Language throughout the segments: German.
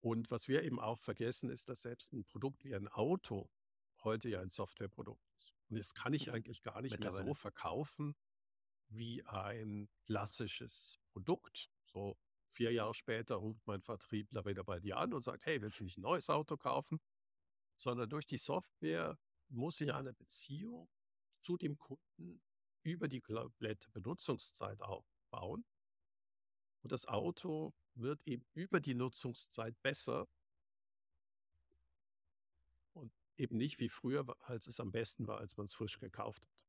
Und was wir eben auch vergessen, ist, dass selbst ein Produkt wie ein Auto heute ja ein Softwareprodukt ist. Und das kann ich eigentlich gar nicht mehr so verkaufen wie ein klassisches Produkt. So vier Jahre später ruft mein Vertriebler wieder bei dir an und sagt, hey, willst du nicht ein neues Auto kaufen? Sondern durch die Software muss ich eine Beziehung zu dem Kunden über die komplette Benutzungszeit aufbauen. Und das Auto wird eben über die Nutzungszeit besser und eben nicht wie früher, als es am besten war, als man es frisch gekauft hat.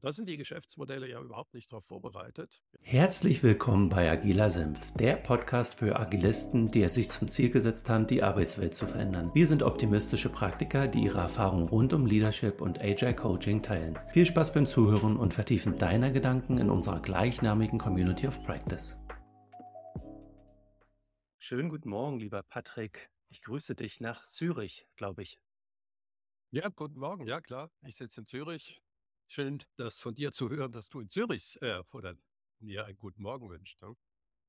Da sind die Geschäftsmodelle ja überhaupt nicht darauf vorbereitet. Herzlich willkommen bei Agiler Senf, der Podcast für Agilisten, die es sich zum Ziel gesetzt haben, die Arbeitswelt zu verändern. Wir sind optimistische Praktiker, die ihre Erfahrungen rund um Leadership und Agile Coaching teilen. Viel Spaß beim Zuhören und Vertiefen deiner Gedanken in unserer gleichnamigen Community of Practice. Schönen guten Morgen, lieber Patrick. Ich grüße dich nach Zürich, glaube ich. Ja, guten Morgen. Ja, klar. Ich sitze in Zürich. Schön, das von dir zu hören, dass du in Zürich äh, oder mir einen guten Morgen wünschst. Ne?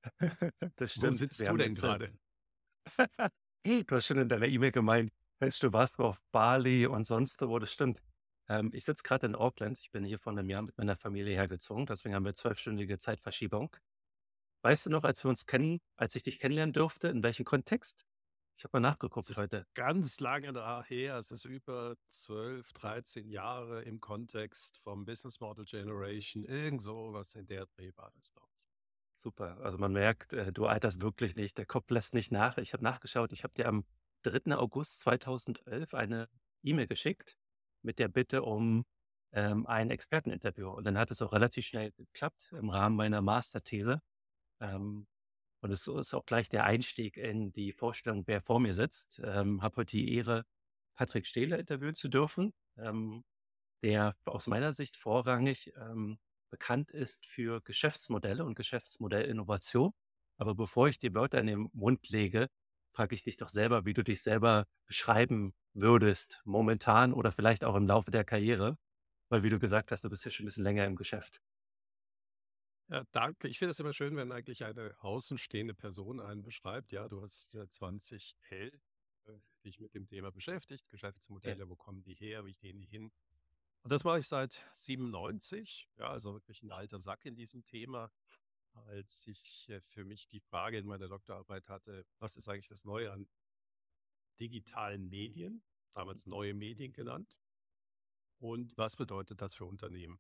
das stimmt. Wo sitzt Wir du denn gerade? hey, du hast schon in deiner E-Mail gemeint, Mensch, du warst auf Bali und sonst wo, das stimmt. Ähm, ich sitze gerade in Auckland. Ich bin hier vor einem Jahr mit meiner Familie hergezogen. Deswegen haben wir zwölfstündige Zeitverschiebung. Weißt du noch, als wir uns kennen, als ich dich kennenlernen durfte, in welchem Kontext? Ich habe mal nachgeguckt ist heute. Ganz lange daher, es ist über 12, 13 Jahre im Kontext vom Business Model Generation, irgend so was in der Dreh war das, glaube ich. Super, also man merkt, äh, du alterst wirklich nicht, der Kopf lässt nicht nach. Ich habe nachgeschaut, ich habe dir am 3. August 2011 eine E-Mail geschickt mit der Bitte um ähm, ein Experteninterview. Und dann hat es auch relativ schnell geklappt im Rahmen meiner Masterthese. Ähm, und es ist auch gleich der Einstieg in die Vorstellung, wer vor mir sitzt. Ähm, habe heute die Ehre, Patrick Stehler interviewen zu dürfen, ähm, der aus meiner Sicht vorrangig ähm, bekannt ist für Geschäftsmodelle und Geschäftsmodellinnovation. Aber bevor ich die Wörter in den Mund lege, frage ich dich doch selber, wie du dich selber beschreiben würdest, momentan oder vielleicht auch im Laufe der Karriere. Weil, wie du gesagt hast, du bist ja schon ein bisschen länger im Geschäft. Ja, danke. Ich finde es immer schön, wenn eigentlich eine außenstehende Person einen beschreibt. Ja, du hast ja 20 L äh, dich mit dem Thema beschäftigt. Geschäftsmodelle, ja. wo kommen die her, wie gehen die hin? Und das mache ich seit 97. Ja, also wirklich ein alter Sack in diesem Thema. Als ich äh, für mich die Frage in meiner Doktorarbeit hatte, was ist eigentlich das Neue an digitalen Medien, damals neue Medien genannt, und was bedeutet das für Unternehmen?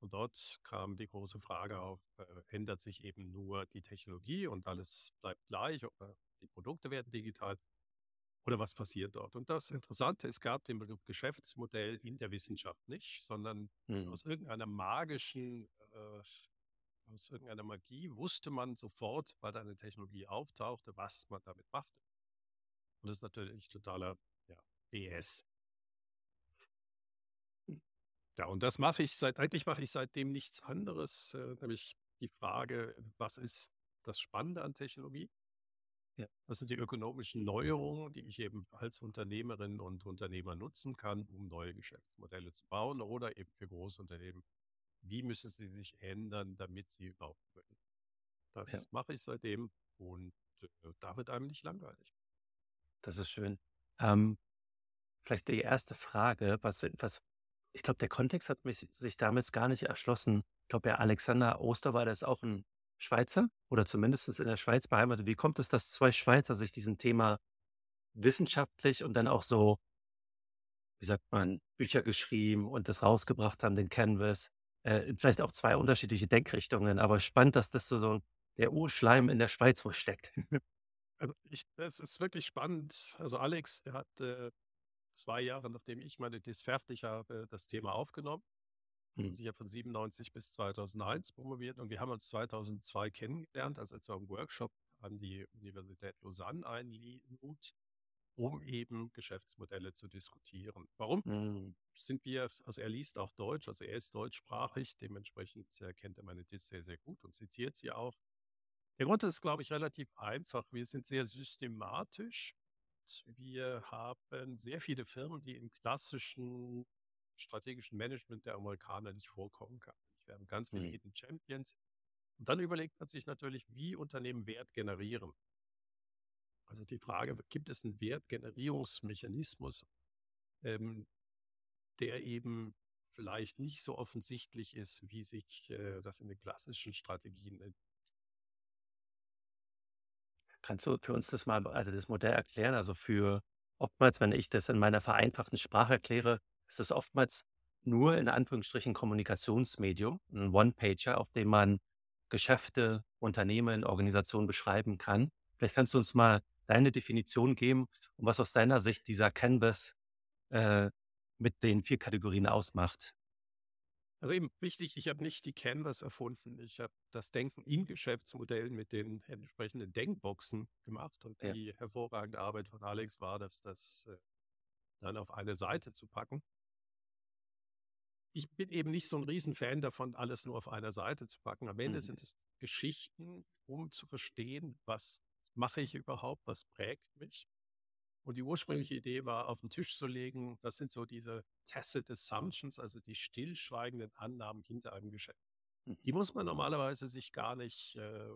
Und dort kam die große Frage auf, äh, ändert sich eben nur die Technologie und alles bleibt gleich, oder die Produkte werden digital oder was passiert dort? Und das Interessante, es gab den Geschäftsmodell in der Wissenschaft nicht, sondern mhm. aus irgendeiner magischen, äh, aus irgendeiner Magie wusste man sofort, weil eine Technologie auftauchte, was man damit machte. Und das ist natürlich totaler ja, BS. Ja, und das mache ich seit, eigentlich mache ich seitdem nichts anderes, äh, nämlich die Frage, was ist das Spannende an Technologie? Ja. Was sind die ökonomischen Neuerungen, die ich eben als Unternehmerin und Unternehmer nutzen kann, um neue Geschäftsmodelle zu bauen oder eben für Großunternehmen? Wie müssen sie sich ändern, damit sie überhaupt können? Das ja. mache ich seitdem und äh, da wird einem nicht langweilig. Das ist schön. Ähm, vielleicht die erste Frage, was, was ich glaube, der Kontext hat mich, sich damals gar nicht erschlossen. Ich glaube, der Alexander Osterweider ist auch ein Schweizer oder zumindest in der Schweiz beheimatet. Wie kommt es, dass zwei Schweizer sich diesem Thema wissenschaftlich und dann auch so, wie sagt man, Bücher geschrieben und das rausgebracht haben, den Canvas? Äh, vielleicht auch zwei unterschiedliche Denkrichtungen, aber spannend, dass das so, so der Urschleim in der Schweiz wo steckt. Also ich, das ist wirklich spannend. Also Alex, er hat äh, zwei Jahre, nachdem ich meine Dis fertig habe, das Thema aufgenommen. Mhm. Also ich habe von 97 bis 2001 promoviert und wir haben uns 2002 kennengelernt, als er zu einem Workshop an die Universität Lausanne einlud, um eben Geschäftsmodelle zu diskutieren. Warum mhm. sind wir, also er liest auch Deutsch, also er ist deutschsprachig, dementsprechend äh, kennt er meine Dis sehr, sehr gut und zitiert sie auch. Der Grund ist, glaube ich, relativ einfach. Wir sind sehr systematisch wir haben sehr viele Firmen, die im klassischen strategischen Management der Amerikaner nicht vorkommen kann. Wir haben ganz viele mhm. Hidden Champions. Und dann überlegt man sich natürlich, wie Unternehmen Wert generieren. Also die Frage, gibt es einen Wertgenerierungsmechanismus, ähm, der eben vielleicht nicht so offensichtlich ist, wie sich äh, das in den klassischen Strategien Kannst du für uns das mal also das Modell erklären? Also, für oftmals, wenn ich das in meiner vereinfachten Sprache erkläre, ist es oftmals nur in Anführungsstrichen Kommunikationsmedium, ein One-Pager, auf dem man Geschäfte, Unternehmen, Organisationen beschreiben kann. Vielleicht kannst du uns mal deine Definition geben und was aus deiner Sicht dieser Canvas, äh, mit den 4 Kategorien ausmacht. Also eben wichtig, ich habe nicht die Canvas erfunden. Ich habe das Denken in Geschäftsmodellen mit den entsprechenden Denkboxen gemacht und Ja. die hervorragende Arbeit von Alex war, dass das äh, dann auf eine Seite zu packen. Ich bin eben nicht so ein Riesenfan davon, alles nur auf einer Seite zu packen. Am Ende Mhm. sind es Geschichten, um zu verstehen, was mache ich überhaupt, was prägt mich. Und die ursprüngliche Idee war, auf den Tisch zu legen, das sind so diese Tacit Assumptions, also die stillschweigenden Annahmen hinter einem Geschäft. Mhm. Die muss man normalerweise sich gar nicht äh,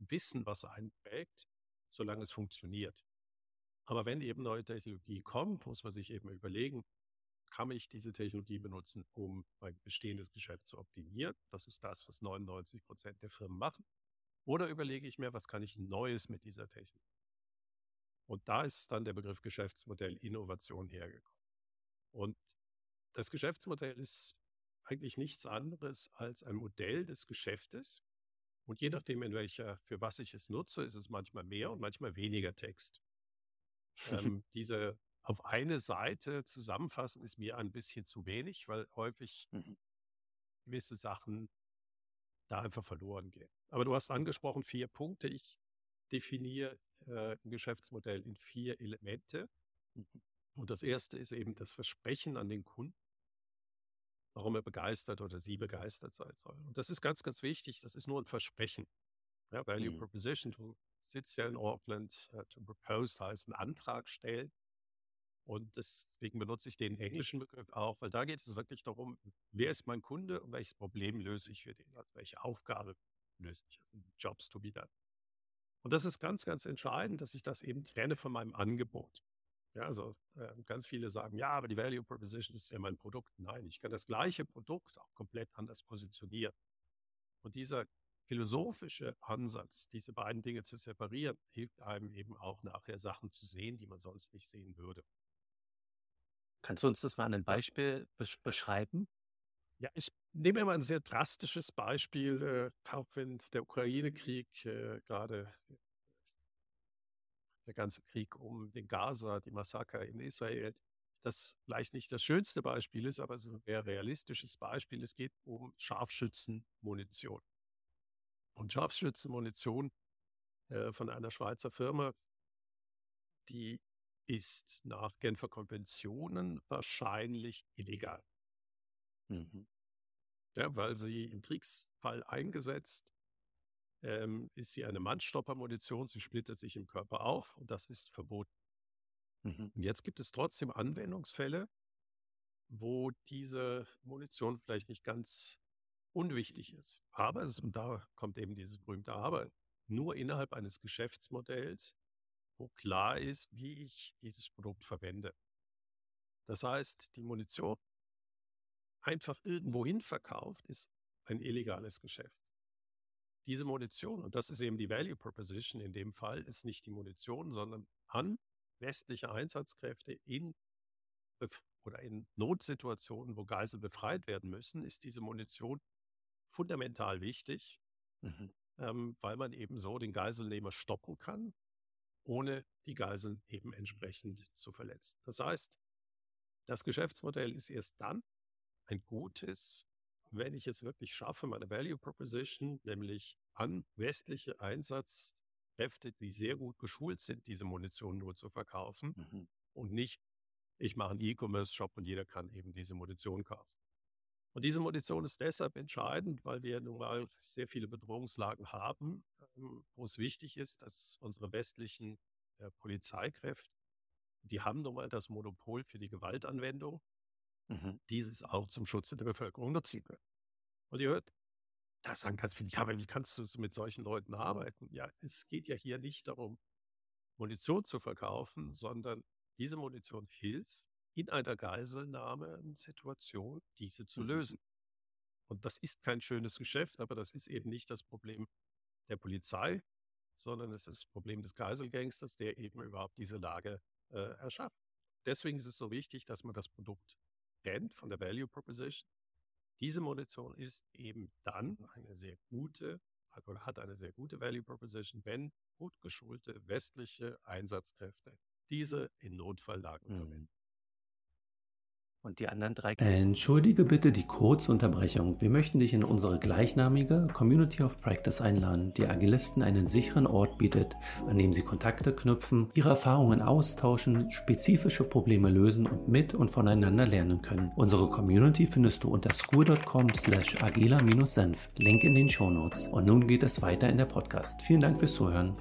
wissen, was einen prägt, solange es funktioniert. Aber wenn eben neue Technologie kommt, muss man sich eben überlegen, kann ich diese Technologie benutzen, um mein bestehendes Geschäft zu optimieren? Das ist das, was 99 Prozent der Firmen machen. Oder überlege ich mir, was kann ich Neues mit dieser Technik? Und da ist dann der Begriff Geschäftsmodell Innovation hergekommen. Und das Geschäftsmodell ist eigentlich nichts anderes als ein Modell des Geschäftes. Und je nachdem, in welcher, für was ich es nutze, ist es manchmal mehr und manchmal weniger Text. Ähm, diese auf eine Seite zusammenfassen ist mir ein bisschen zu wenig, weil häufig Mhm. gewisse Sachen da einfach verloren gehen. Aber du hast angesprochen vier Punkte. Ich definiere äh, ein Geschäftsmodell in vier Elemente. Mhm. Und das erste ist eben das Versprechen an den Kunden, warum er begeistert oder sie begeistert sein soll. Und das ist ganz, ganz wichtig. Das ist nur ein Versprechen. Ja, Value Mhm. Proposition, du sitzt ja in Auckland, äh, to propose heißt einen Antrag stellen. Und deswegen benutze ich den englischen Begriff auch, weil da geht es wirklich darum, wer ist mein Kunde und welches Problem löse ich für den, also welche Aufgabe löse ich, also Jobs to be done. Und das ist ganz, ganz entscheidend, dass ich das eben trenne von meinem Angebot. Ja, also äh, ganz viele sagen, ja, aber die Value Proposition ist ja mein Produkt. Nein, ich kann das gleiche Produkt auch komplett anders positionieren. Und dieser philosophische Ansatz, diese beiden Dinge zu separieren, hilft einem eben auch nachher Sachen zu sehen, die man sonst nicht sehen würde. Kannst du uns das mal an 'nem Beispiel besch beschreiben? Ja, ich nehme mal ein sehr drastisches Beispiel, äh, auch wenn der Ukraine-Krieg äh, gerade der ganze Krieg um den Gaza, die Massaker in Israel, das vielleicht nicht das schönste Beispiel ist, aber es ist ein sehr realistisches Beispiel. Es geht um Scharfschützenmunition. Und Scharfschützenmunition äh, von einer Schweizer Firma, die ist nach Genfer Konventionen wahrscheinlich illegal. Mhm. Ja, weil sie im Kriegsfall eingesetzt ähm, ist sie eine Mannstoppermunition. Sie splittert sich im Körper auf und das ist verboten. Mhm. Und jetzt gibt es trotzdem Anwendungsfälle, wo diese Munition vielleicht nicht ganz unwichtig ist. Aber, und da kommt eben dieses berühmte Aber, nur innerhalb eines Geschäftsmodells, wo klar ist, wie ich dieses Produkt verwende. Das heißt, die Munition einfach irgendwohin verkauft, ist ein illegales Geschäft. Diese Munition, und das ist eben die Value Proposition in dem Fall, ist nicht die Munition, sondern an westliche Einsatzkräfte in oder in Notsituationen, wo Geisel befreit werden müssen, ist diese Munition fundamental wichtig, Mhm. ähm, weil man eben so den Geiselnehmer stoppen kann, ohne die Geiseln eben entsprechend zu verletzen. Das heißt, das Geschäftsmodell ist erst dann ein gutes, wenn ich es wirklich schaffe, meine Value Proposition, nämlich an westliche Einsatzkräfte, die sehr gut geschult sind, diese Munition nur zu verkaufen Mhm. und nicht, ich mache einen E-Commerce-Shop und jeder kann eben diese Munition kaufen. Und diese Munition ist deshalb entscheidend, weil wir nun mal sehr viele Bedrohungslagen haben, ähm, wo es wichtig ist, dass unsere westlichen äh, Polizeikräfte, die haben nun mal das Monopol für die Gewaltanwendung, Mhm. dieses auch zum Schutze der Bevölkerung nutzen können. Und ihr hört, da sagen ganz viele, ja, aber wie kannst du mit solchen Leuten arbeiten? Ja, es geht ja hier nicht darum, Munition zu verkaufen, sondern diese Munition hilft in einer Geiselnahmesituation, diese zu Mhm. lösen. Und das ist kein schönes Geschäft, aber das ist eben nicht das Problem der Polizei, sondern es ist das Problem des Geiselgangsters, der eben überhaupt diese Lage äh, erschafft. Deswegen ist es so wichtig, dass man das Produkt kennt von der Value Proposition. Diese Munition ist eben dann eine sehr gute, oder hat eine sehr gute Value Proposition, wenn gut geschulte westliche Einsatzkräfte diese in Notfalllagen Mhm. verwenden. Und die anderen drei Entschuldige bitte die Kurzunterbrechung. Wir möchten dich in unsere gleichnamige Community of Practice einladen, die Agilisten einen sicheren Ort bietet, an dem sie Kontakte knüpfen, ihre Erfahrungen austauschen, spezifische Probleme lösen und mit und voneinander lernen können. Unsere Community findest du unter school.com slash agila-senf. Link in den Shownotes. Und nun geht es weiter in der Podcast. Vielen Dank fürs Zuhören.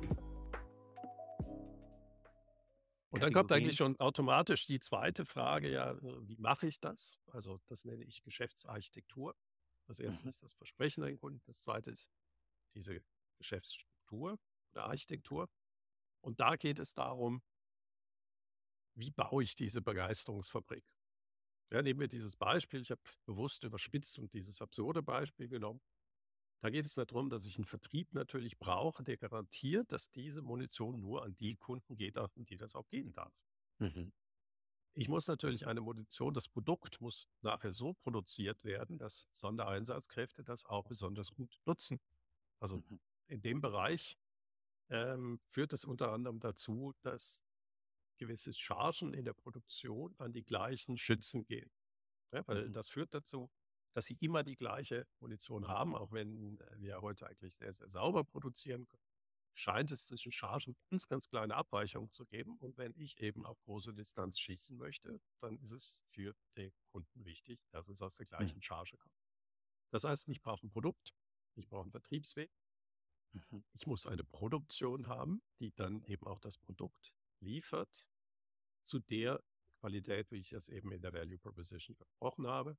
Und dann kommt eigentlich schon automatisch die zweite Frage, ja, äh, wie mache ich das? Also das nenne ich Geschäftsarchitektur. Das erste Mhm. ist das Versprechen an den Kunden, das zweite ist diese Geschäftsstruktur oder Architektur. Und da geht es darum, wie baue ich diese Begeisterungsfabrik? Ja, nehmen wir dieses Beispiel, ich habe bewusst überspitzt und dieses absurde Beispiel genommen. Da geht es darum, dass ich einen Vertrieb natürlich brauche, der garantiert, dass diese Munition nur an die Kunden geht, an die das auch gehen darf. Mhm. Ich muss natürlich eine Munition, das Produkt muss nachher so produziert werden, dass Sondereinsatzkräfte das auch besonders gut nutzen. Also Mhm. in dem Bereich ähm, führt es unter anderem dazu, dass gewisse Chargen in der Produktion an die gleichen Schützen gehen. Ja, weil Mhm. das führt dazu, dass sie immer die gleiche Munition haben, auch wenn äh, wir heute eigentlich sehr, sehr sauber produzieren können. Scheint es zwischen Chargen ganz, ganz kleine Abweichungen zu geben. Und wenn ich eben auf große Distanz schießen möchte, dann ist es für den Kunden wichtig, dass es aus der gleichen Charge kommt. Das heißt, ich brauche ein Produkt, ich brauche einen Vertriebsweg, Mhm. ich muss eine Produktion haben, die dann eben auch das Produkt liefert zu der Qualität, wie ich das eben in der Value Proposition besprochen habe.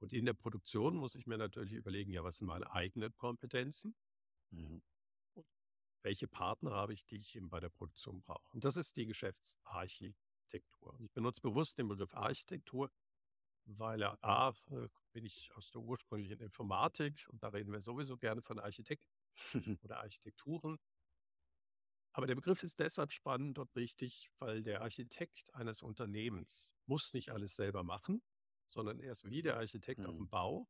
Und in der Produktion muss ich mir natürlich überlegen, ja, was sind meine eigenen Kompetenzen? Mhm. Welche Partner habe ich, die ich eben bei der Produktion brauche? Und das ist die Geschäftsarchitektur. Und ich benutze bewusst den Begriff Architektur, weil er A, äh, bin ich aus der ursprünglichen Informatik und da reden wir sowieso gerne von Architekten oder Architekturen. Aber der Begriff ist deshalb spannend und wichtig, weil der Architekt eines Unternehmens muss nicht alles selber machen, sondern er ist wie der Architekt auf Mhm. dem Bau,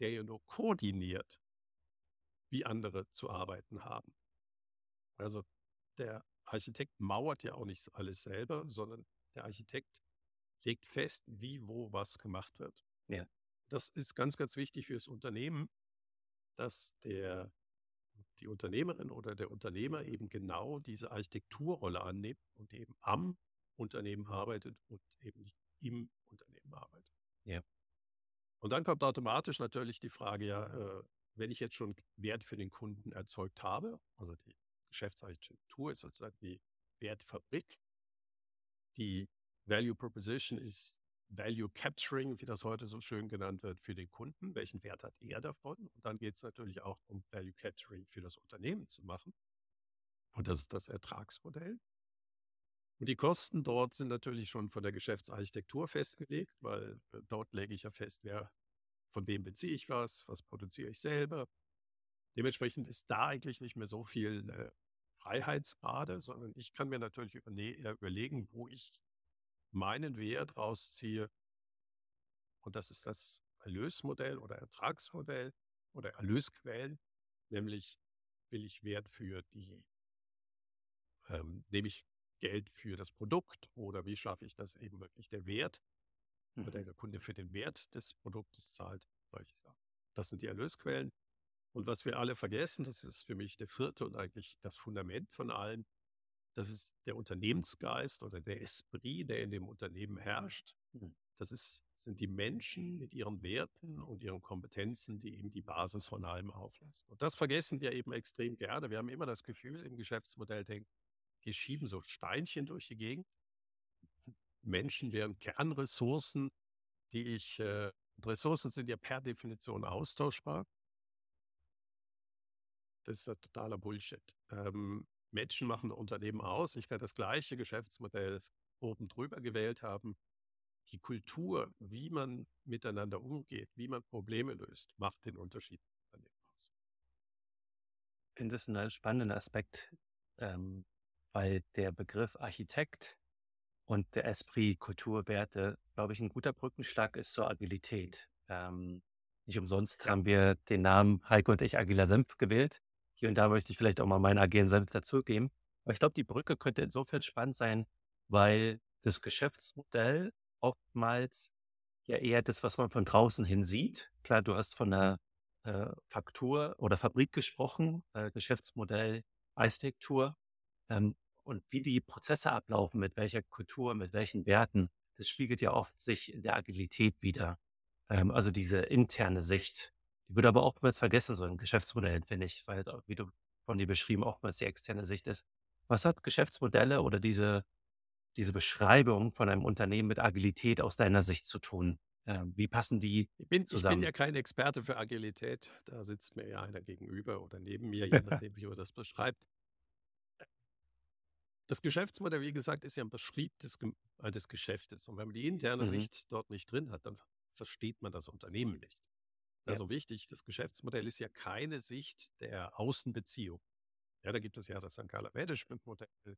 der ja nur koordiniert, wie andere zu arbeiten haben. Also der Architekt mauert ja auch nicht alles selber, sondern der Architekt legt fest, wie, wo, was gemacht wird. Ja. Das ist ganz, ganz wichtig fürs Unternehmen, dass der, die Unternehmerin oder der Unternehmer eben genau diese Architekturrolle annimmt und eben am Unternehmen arbeitet und eben nicht im Unternehmen arbeitet. Ja. Und dann kommt automatisch natürlich die Frage, ja, äh, wenn ich jetzt schon Wert für den Kunden erzeugt habe, also die Geschäftsarchitektur ist sozusagen die Wertfabrik, die Value Proposition ist Value Capturing, wie das heute so schön genannt wird, für den Kunden. Welchen Wert hat er davon? Und dann geht es natürlich auch um Value Capturing für das Unternehmen zu machen. Und das ist das Ertragsmodell. Und die Kosten dort sind natürlich schon von der Geschäftsarchitektur festgelegt, weil äh, dort lege ich ja fest, wer, von wem beziehe ich was, was produziere ich selber. Dementsprechend ist da eigentlich nicht mehr so viel äh, Freiheitsgrade, sondern ich kann mir natürlich äh, überlegen, wo ich meinen Wert rausziehe. Und das ist das Erlösmodell oder Ertragsmodell oder Erlösquellen, nämlich will ich Wert für die, ähm, nehme ich Geld für das Produkt oder wie schaffe ich das eben wirklich der Wert oder Mhm. der Kunde für den Wert des Produktes zahlt, solche Sachen. Das sind die Erlösquellen. Und was wir alle vergessen, das ist für mich der vierte und eigentlich das Fundament von allem, das ist der Unternehmensgeist oder der Esprit, der in dem Unternehmen herrscht. Mhm. Das ist, sind die Menschen mit ihren Werten und ihren Kompetenzen, die eben die Basis von allem auflassen. Und das vergessen wir eben extrem gerne. Wir haben immer das Gefühl im Geschäftsmodell, denken, wir schieben so Steinchen durch die Gegend. Menschen wären Kernressourcen, die ich, äh, Ressourcen sind ja per Definition austauschbar. Das ist ja totaler Bullshit. Ähm, Menschen machen Unternehmen aus. Ich kann das gleiche Geschäftsmodell oben drüber gewählt haben. Die Kultur, wie man miteinander umgeht, wie man Probleme löst, macht den Unterschied. Ich finde es einen spannenden Aspekt, ähm, weil der Begriff Architekt und der Esprit Kulturwerte, glaube ich, ein guter Brückenschlag ist zur Agilität. Ähm, nicht umsonst haben wir den Namen Heiko und ich Agiler Senf gewählt. Hier und da möchte ich vielleicht auch mal meinen agilen Senf dazugeben. Aber ich glaube, die Brücke könnte insofern spannend sein, weil das Geschäftsmodell oftmals ja eher das, was man von draußen hin sieht. Klar, du hast von einer äh, Faktur oder Fabrik gesprochen, äh, Geschäftsmodell, Architektur. Ähm, und wie die Prozesse ablaufen, mit welcher Kultur, mit welchen Werten, das spiegelt ja oft sich in der Agilität wieder. Ähm, also diese interne Sicht, die wird aber oftmals vergessen, so ein Geschäftsmodell, finde ich, weil, wie du von dir beschrieben, oftmals die externe Sicht ist. Was hat Geschäftsmodelle oder diese, diese Beschreibung von einem Unternehmen mit Agilität aus deiner Sicht zu tun? Ähm, wie passen die ich bin, zusammen? Ich bin ja kein Experte für Agilität. Da sitzt mir ja einer gegenüber oder neben mir, je nachdem, wie er das beschreibt. Das Geschäftsmodell, wie gesagt, ist ja ein Beschrieb des, äh, des Geschäftes. Und wenn man die interne mhm. Sicht dort nicht drin hat, dann versteht man das Unternehmen nicht. Also ja. wichtig, das Geschäftsmodell ist ja keine Sicht der Außenbeziehung. Ja, da gibt es ja das Sankala Management-Modell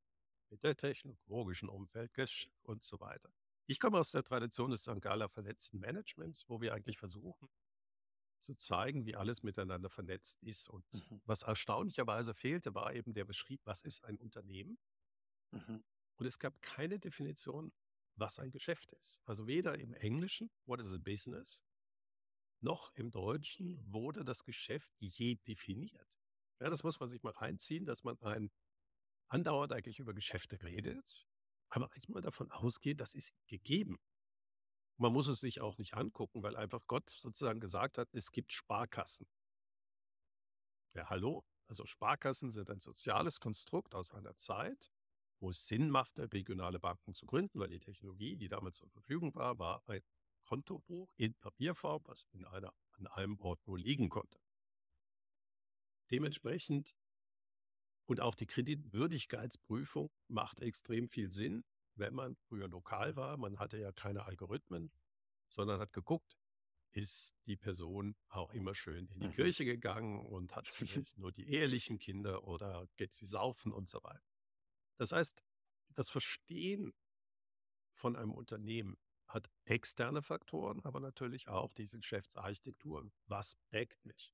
mit der technologischen Umfeld und so weiter. Ich komme aus der Tradition des Sankala vernetzten Managements, wo wir eigentlich versuchen zu zeigen, wie alles miteinander vernetzt ist. Und mhm. was erstaunlicherweise fehlte, war eben der Beschrieb, was ist ein Unternehmen Mhm. Und es gab keine Definition, was ein Geschäft ist. Also weder im Englischen, what is a business, noch im Deutschen wurde das Geschäft je definiert. Ja, das muss man sich mal reinziehen, dass man ein andauernd eigentlich über Geschäfte redet, aber eigentlich davon ausgeht, das ist gegeben. Man muss es sich auch nicht angucken, weil einfach Gott sozusagen gesagt hat, es gibt Sparkassen. Ja, hallo? Also Sparkassen sind ein soziales Konstrukt aus einer Zeit, wo es Sinn machte, regionale Banken zu gründen, weil die Technologie, die damals zur Verfügung war, war ein Kontobuch in Papierform, was in einer, an einem Ort nur liegen konnte. Dementsprechend und auch die Kreditwürdigkeitsprüfung macht extrem viel Sinn, wenn man früher lokal war. Man hatte ja keine Algorithmen, sondern hat geguckt, ist die Person auch immer schön in die mhm. Kirche gegangen und hat vielleicht nur die ehelichen Kinder oder geht sie saufen und so weiter. Das heißt, das Verstehen von einem Unternehmen hat externe Faktoren, aber natürlich auch diese Geschäftsarchitektur. Was prägt mich?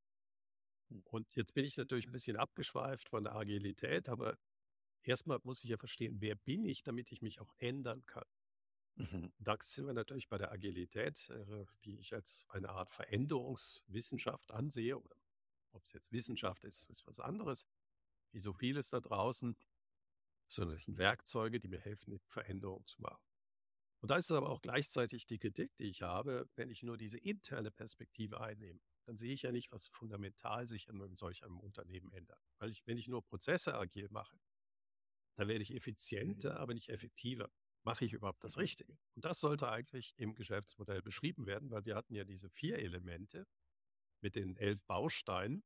Und jetzt bin ich natürlich ein bisschen abgeschweift von der Agilität, aber erstmal muss ich ja verstehen, wer bin ich, damit ich mich auch ändern kann. Mhm. Da sind wir natürlich bei der Agilität, äh, die ich als eine Art Veränderungswissenschaft ansehe. Oder ob es jetzt Wissenschaft ist, ist was anderes. Wie so vieles da draußen sondern es sind Werkzeuge, die mir helfen, Veränderungen zu machen. Und da ist es aber auch gleichzeitig die Kritik, die ich habe, wenn ich nur diese interne Perspektive einnehme, dann sehe ich ja nicht, was fundamental sich in solch einem Unternehmen ändert. Weil ich, wenn ich nur Prozesse agil mache, dann werde ich effizienter, aber nicht effektiver. Mache ich überhaupt das Richtige? Und das sollte eigentlich im Geschäftsmodell beschrieben werden, weil wir hatten ja diese vier Elemente mit den elf Bausteinen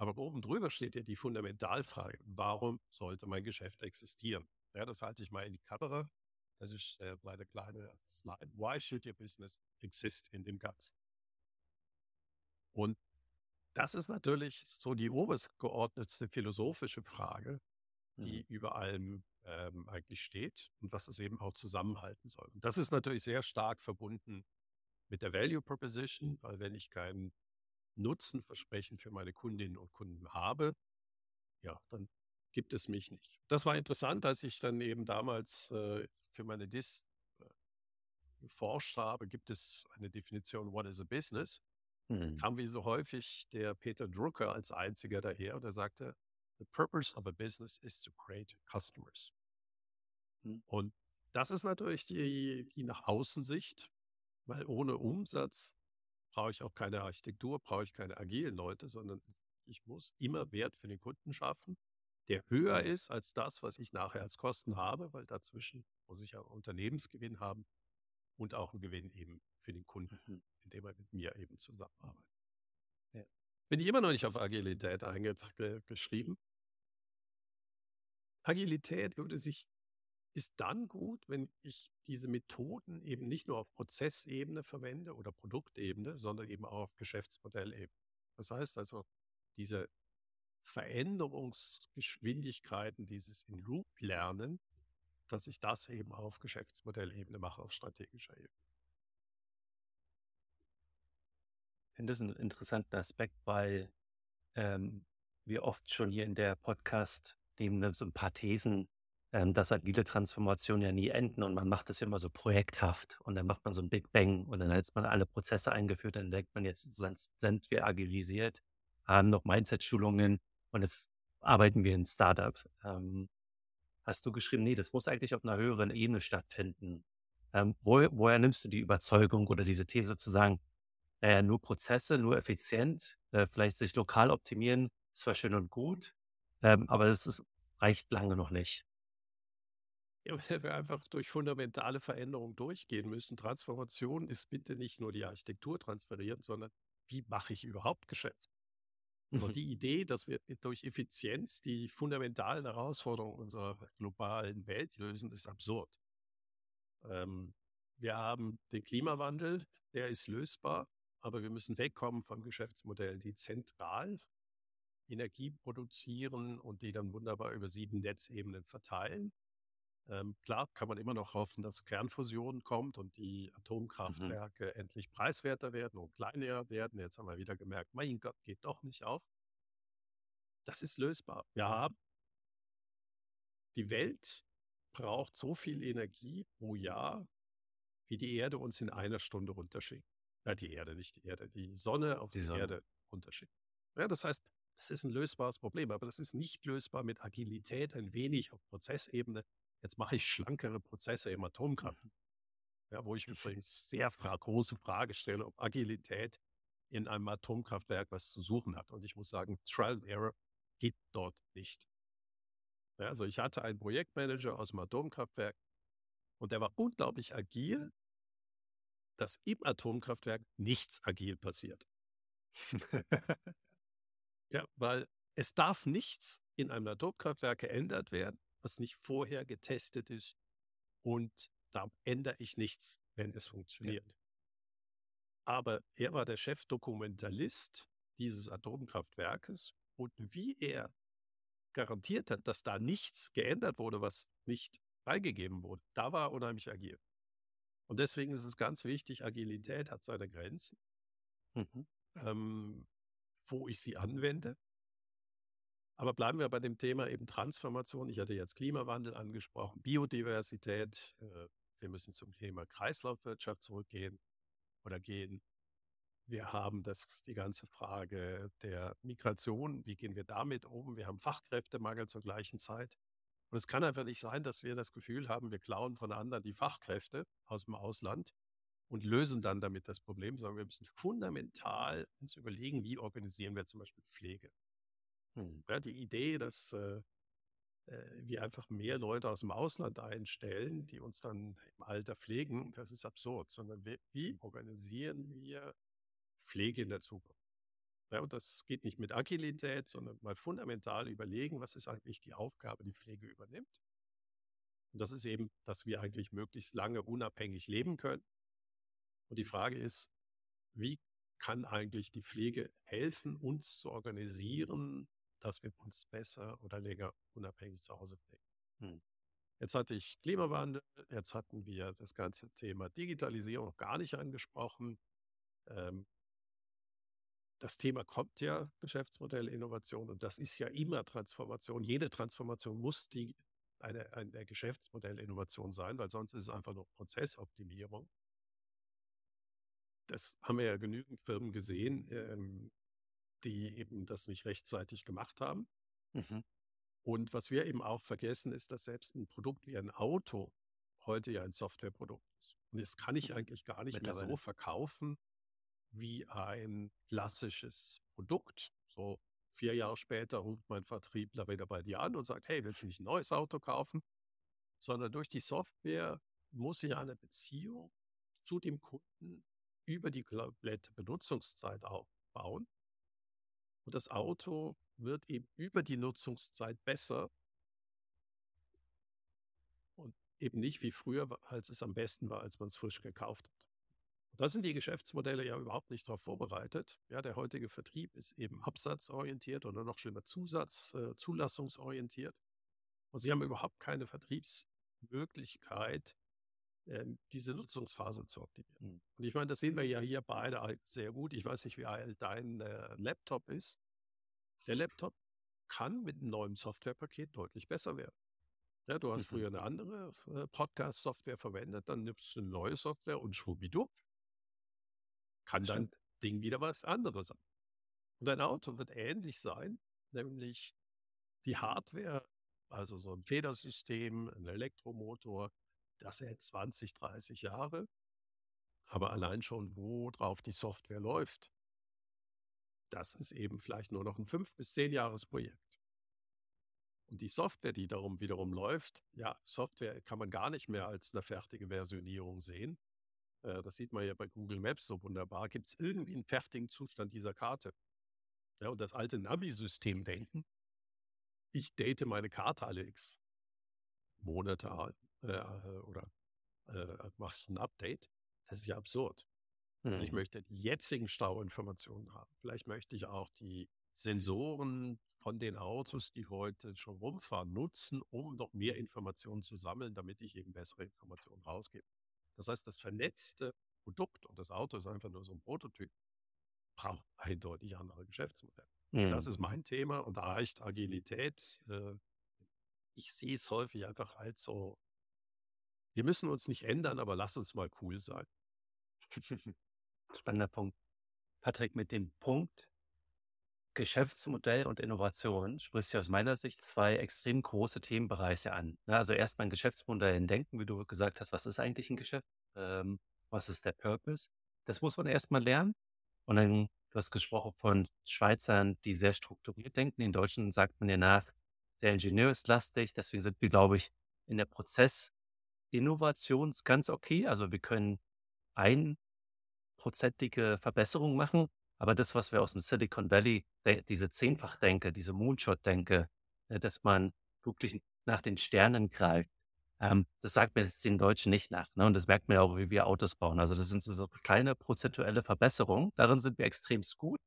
aber oben drüber steht ja die Fundamentalfrage, warum sollte mein Geschäft existieren? Ja, das halte ich mal in die Kamera. Das ist äh, meine kleine Slide. Why should your business exist in dem Ganzen? Und das ist natürlich so die obergeordnetste philosophische Frage, die mhm. über allem ähm, eigentlich steht und was es eben auch zusammenhalten soll. Und das ist natürlich sehr stark verbunden mit der Value Proposition, weil wenn ich keinen Nutzenversprechen für meine Kundinnen und Kunden habe, ja, dann gibt es mich nicht. Das war interessant, als ich dann eben damals äh, für meine DIS äh, geforscht habe, gibt es eine Definition, what is a business? Mhm. Kam wie so häufig der Peter Drucker als einziger daher und er sagte, the purpose of a business is to create customers. Mhm. Und das ist natürlich die, die nach Außensicht, weil ohne Umsatz brauche ich auch keine Architektur, brauche ich keine agilen Leute, sondern ich muss immer Wert für den Kunden schaffen, der höher ist als das, was ich nachher als Kosten habe, weil dazwischen muss ich ja Unternehmensgewinn haben und auch einen Gewinn eben für den Kunden, mhm. indem er mit mir eben zusammenarbeitet. Ja. Bin ich immer noch nicht auf Agilität eingeschrieben. Agilität würde sich ist dann gut, wenn ich diese Methoden eben nicht nur auf Prozessebene verwende oder Produktebene, sondern eben auch auf Geschäftsmodellebene. Das heißt also, diese Veränderungsgeschwindigkeiten, dieses in Loop lernen, dass ich das eben auf Geschäftsmodellebene mache, auf strategischer Ebene. Ich finde das einen interessanten Aspekt, weil ähm, wir oft schon hier in der Podcast neben so ein paar Thesen, ähm, dass agile Transformationen ja nie enden und man macht das immer so projekthaft und dann macht man so ein Big Bang und dann hat man alle Prozesse eingeführt, dann denkt man, jetzt sind wir agilisiert, haben noch Mindset-Schulungen und jetzt arbeiten wir in Startup. Ähm, hast du geschrieben, nee, das muss eigentlich auf einer höheren Ebene stattfinden. Ähm, wo, woher nimmst du die Überzeugung oder diese These zu sagen, naja, nur Prozesse, nur effizient, äh, vielleicht sich lokal optimieren, ist zwar schön und gut, aber das ist, reicht lange noch nicht. Ja, weil wir einfach durch fundamentale Veränderungen durchgehen müssen. Transformation ist bitte nicht nur die Architektur transferieren, sondern wie mache ich überhaupt Geschäft? Also mhm. die Idee, dass wir durch Effizienz die fundamentalen Herausforderungen unserer globalen Welt lösen, ist absurd. Ähm, wir haben den Klimawandel, der ist lösbar, aber wir müssen wegkommen von Geschäftsmodellen, die zentral Energie produzieren und die dann wunderbar über sieben Netzebenen verteilen. Ähm, klar kann man immer noch hoffen, dass Kernfusion kommt und die mhm. Atomkraftwerke mhm. endlich preiswerter werden und kleiner werden. Jetzt haben wir wieder gemerkt, mein Gott, geht doch nicht auf. Das ist lösbar. Wir haben die Welt braucht so viel Energie pro Jahr, wie die Erde uns in einer Stunde runterschickt. Ja, die Erde, nicht die Erde, die Sonne auf die, die Sonne. Erde runterschickt. Ja, das heißt, das ist ein lösbares Problem, aber das ist nicht lösbar mit Agilität, ein wenig auf Prozessebene. Jetzt mache ich schlankere Prozesse im Atomkraft. Mhm. Ja, wo ich übrigens sehr fra große Frage stelle, ob Agilität in einem Atomkraftwerk was zu suchen hat. Und ich muss sagen, Trial and Error geht dort nicht. Ja, also ich hatte einen Projektmanager aus dem Atomkraftwerk und der war unglaublich agil, dass im Atomkraftwerk nichts agil passiert. ja, weil es darf nichts in einem Atomkraftwerk geändert werden, was nicht vorher getestet ist. Und da ändere ich nichts, wenn es funktioniert. Ja. Aber er war der Chefdokumentalist dieses Atomkraftwerkes und wie er garantiert hat, dass da nichts geändert wurde, was nicht freigegeben wurde, da war er unheimlich agil. Und deswegen ist es ganz wichtig, Agilität hat seine Grenzen, mhm. ähm, wo ich sie anwende. Aber bleiben wir bei dem Thema eben Transformation. Ich hatte jetzt Klimawandel angesprochen, Biodiversität. Äh, wir müssen zum Thema Kreislaufwirtschaft zurückgehen oder gehen. Wir haben das, die ganze Frage der Migration. Wie gehen wir damit um? Wir haben Fachkräftemangel zur gleichen Zeit. Und es kann einfach nicht sein, dass wir das Gefühl haben, wir klauen von anderen die Fachkräfte aus dem Ausland und lösen dann damit das Problem, sondern wir müssen fundamental uns überlegen, wie organisieren wir zum Beispiel Pflege. Hm. Ja, die Idee, dass äh, äh, wir einfach mehr Leute aus dem Ausland einstellen, die uns dann im Alter pflegen, das ist absurd, sondern wir, wie organisieren wir Pflege in der Zukunft? Ja, und das geht nicht mit Agilität, sondern mal fundamental überlegen, was ist eigentlich die Aufgabe, die Pflege übernimmt. Und das ist eben, dass wir eigentlich möglichst lange unabhängig leben können. Und die Frage ist, wie kann eigentlich die Pflege helfen, uns zu organisieren, dass wir uns besser oder länger unabhängig zu Hause pflegen. Hm. Jetzt hatte ich Klimawandel, jetzt hatten wir das ganze Thema Digitalisierung noch gar nicht angesprochen. Ähm, das Thema kommt ja, Geschäftsmodellinnovation, und das ist ja immer Transformation. Jede Transformation muss die, eine, eine Geschäftsmodellinnovation sein, weil sonst ist es einfach nur Prozessoptimierung. Das haben wir ja genügend Firmen gesehen, ähm, die eben das nicht rechtzeitig gemacht haben. Mhm. Und was wir eben auch vergessen, ist, dass selbst ein Produkt wie ein Auto heute ja ein Softwareprodukt ist. Und das kann ich mhm. eigentlich gar nicht mehr so verkaufen wie ein klassisches Produkt. So vier Jahre später ruft mein Vertriebler wieder bei dir an und sagt, hey, willst du nicht ein neues Auto kaufen? Sondern durch die Software muss ich eine Beziehung zu dem Kunden über die komplette Benutzungszeit aufbauen. Und das Auto wird eben über die Nutzungszeit besser, eben nicht wie früher, als es am besten war, als man es frisch gekauft hat. Da sind die Geschäftsmodelle ja überhaupt nicht darauf vorbereitet. Ja, der heutige Vertrieb ist eben absatzorientiert oder noch schlimmer Zusatz, äh, zulassungsorientiert. Und sie haben überhaupt keine Vertriebsmöglichkeit, diese Nutzungsphase zu optimieren. Mhm. Und ich meine, das sehen wir ja hier beide sehr gut. Ich weiß nicht, wie alt dein äh, Laptop ist. Der Laptop kann mit einem neuen Softwarepaket deutlich besser werden. Ja, du hast mhm. früher eine andere äh, Podcast-Software verwendet, dann nimmst du eine neue Software und schwuppdiwupp kann dein Ding wieder was anderes sein. Und ein Auto wird ähnlich sein, nämlich die Hardware, also so ein Federsystem, ein Elektromotor, das hält 20, 30 Jahre. Aber allein schon, wo drauf die Software läuft, das ist eben vielleicht nur noch ein fünf bis zehn Jahres Projekt. Und die Software, die darum wiederum läuft, ja, Software kann man gar nicht mehr als eine fertige Versionierung sehen, äh, das sieht man ja bei Google Maps so wunderbar, gibt es irgendwie einen fertigen Zustand dieser Karte. Ja, und das alte Navi-System denken, ich date meine Karte alle x Monate äh, oder äh, mache ich ein Update. Das ist ja absurd. Hm. Ich möchte die jetzigen Stauinformationen haben. Vielleicht möchte ich auch die Sensoren von den Autos, die heute schon rumfahren, nutzen, um noch mehr Informationen zu sammeln, damit ich eben bessere Informationen rausgebe. Das heißt, das vernetzte Produkt und das Auto ist einfach nur so ein Prototyp, braucht eindeutig andere Geschäftsmodelle. Mhm. Das ist mein Thema und da reicht Agilität. Äh, ich sehe es häufig einfach als so, wir müssen uns nicht ändern, aber lass uns mal cool sein. Spannender Punkt. Patrick, mit dem Punkt Geschäftsmodell und Innovation sprichst du aus meiner Sicht zwei extrem große Themenbereiche an. Ne? Also erstmal ein Geschäftsmodell in Denken, wie du gesagt hast, was ist eigentlich ein Geschäft? Ähm, was ist der Purpose? Das muss man erstmal lernen. Und dann, du hast gesprochen von Schweizern, die sehr strukturiert denken. In Deutschland sagt man ja nach, sehr ingenieurslastig. Deswegen sind wir, glaube ich, in der Prozessinnovation ganz okay. Also wir können einprozentige Verbesserungen machen, aber das, was wir aus dem Silicon Valley, diese Zehnfachdenke, diese Moonshot-Denke, ne, dass man wirklich nach den Sternen greift, ähm, das sagt mir jetzt den Deutschen nicht nach. Ne? Und das merkt man auch, wie wir Autos bauen. Also das sind so, kleine prozentuelle Verbesserungen. Darin sind wir extremst gut.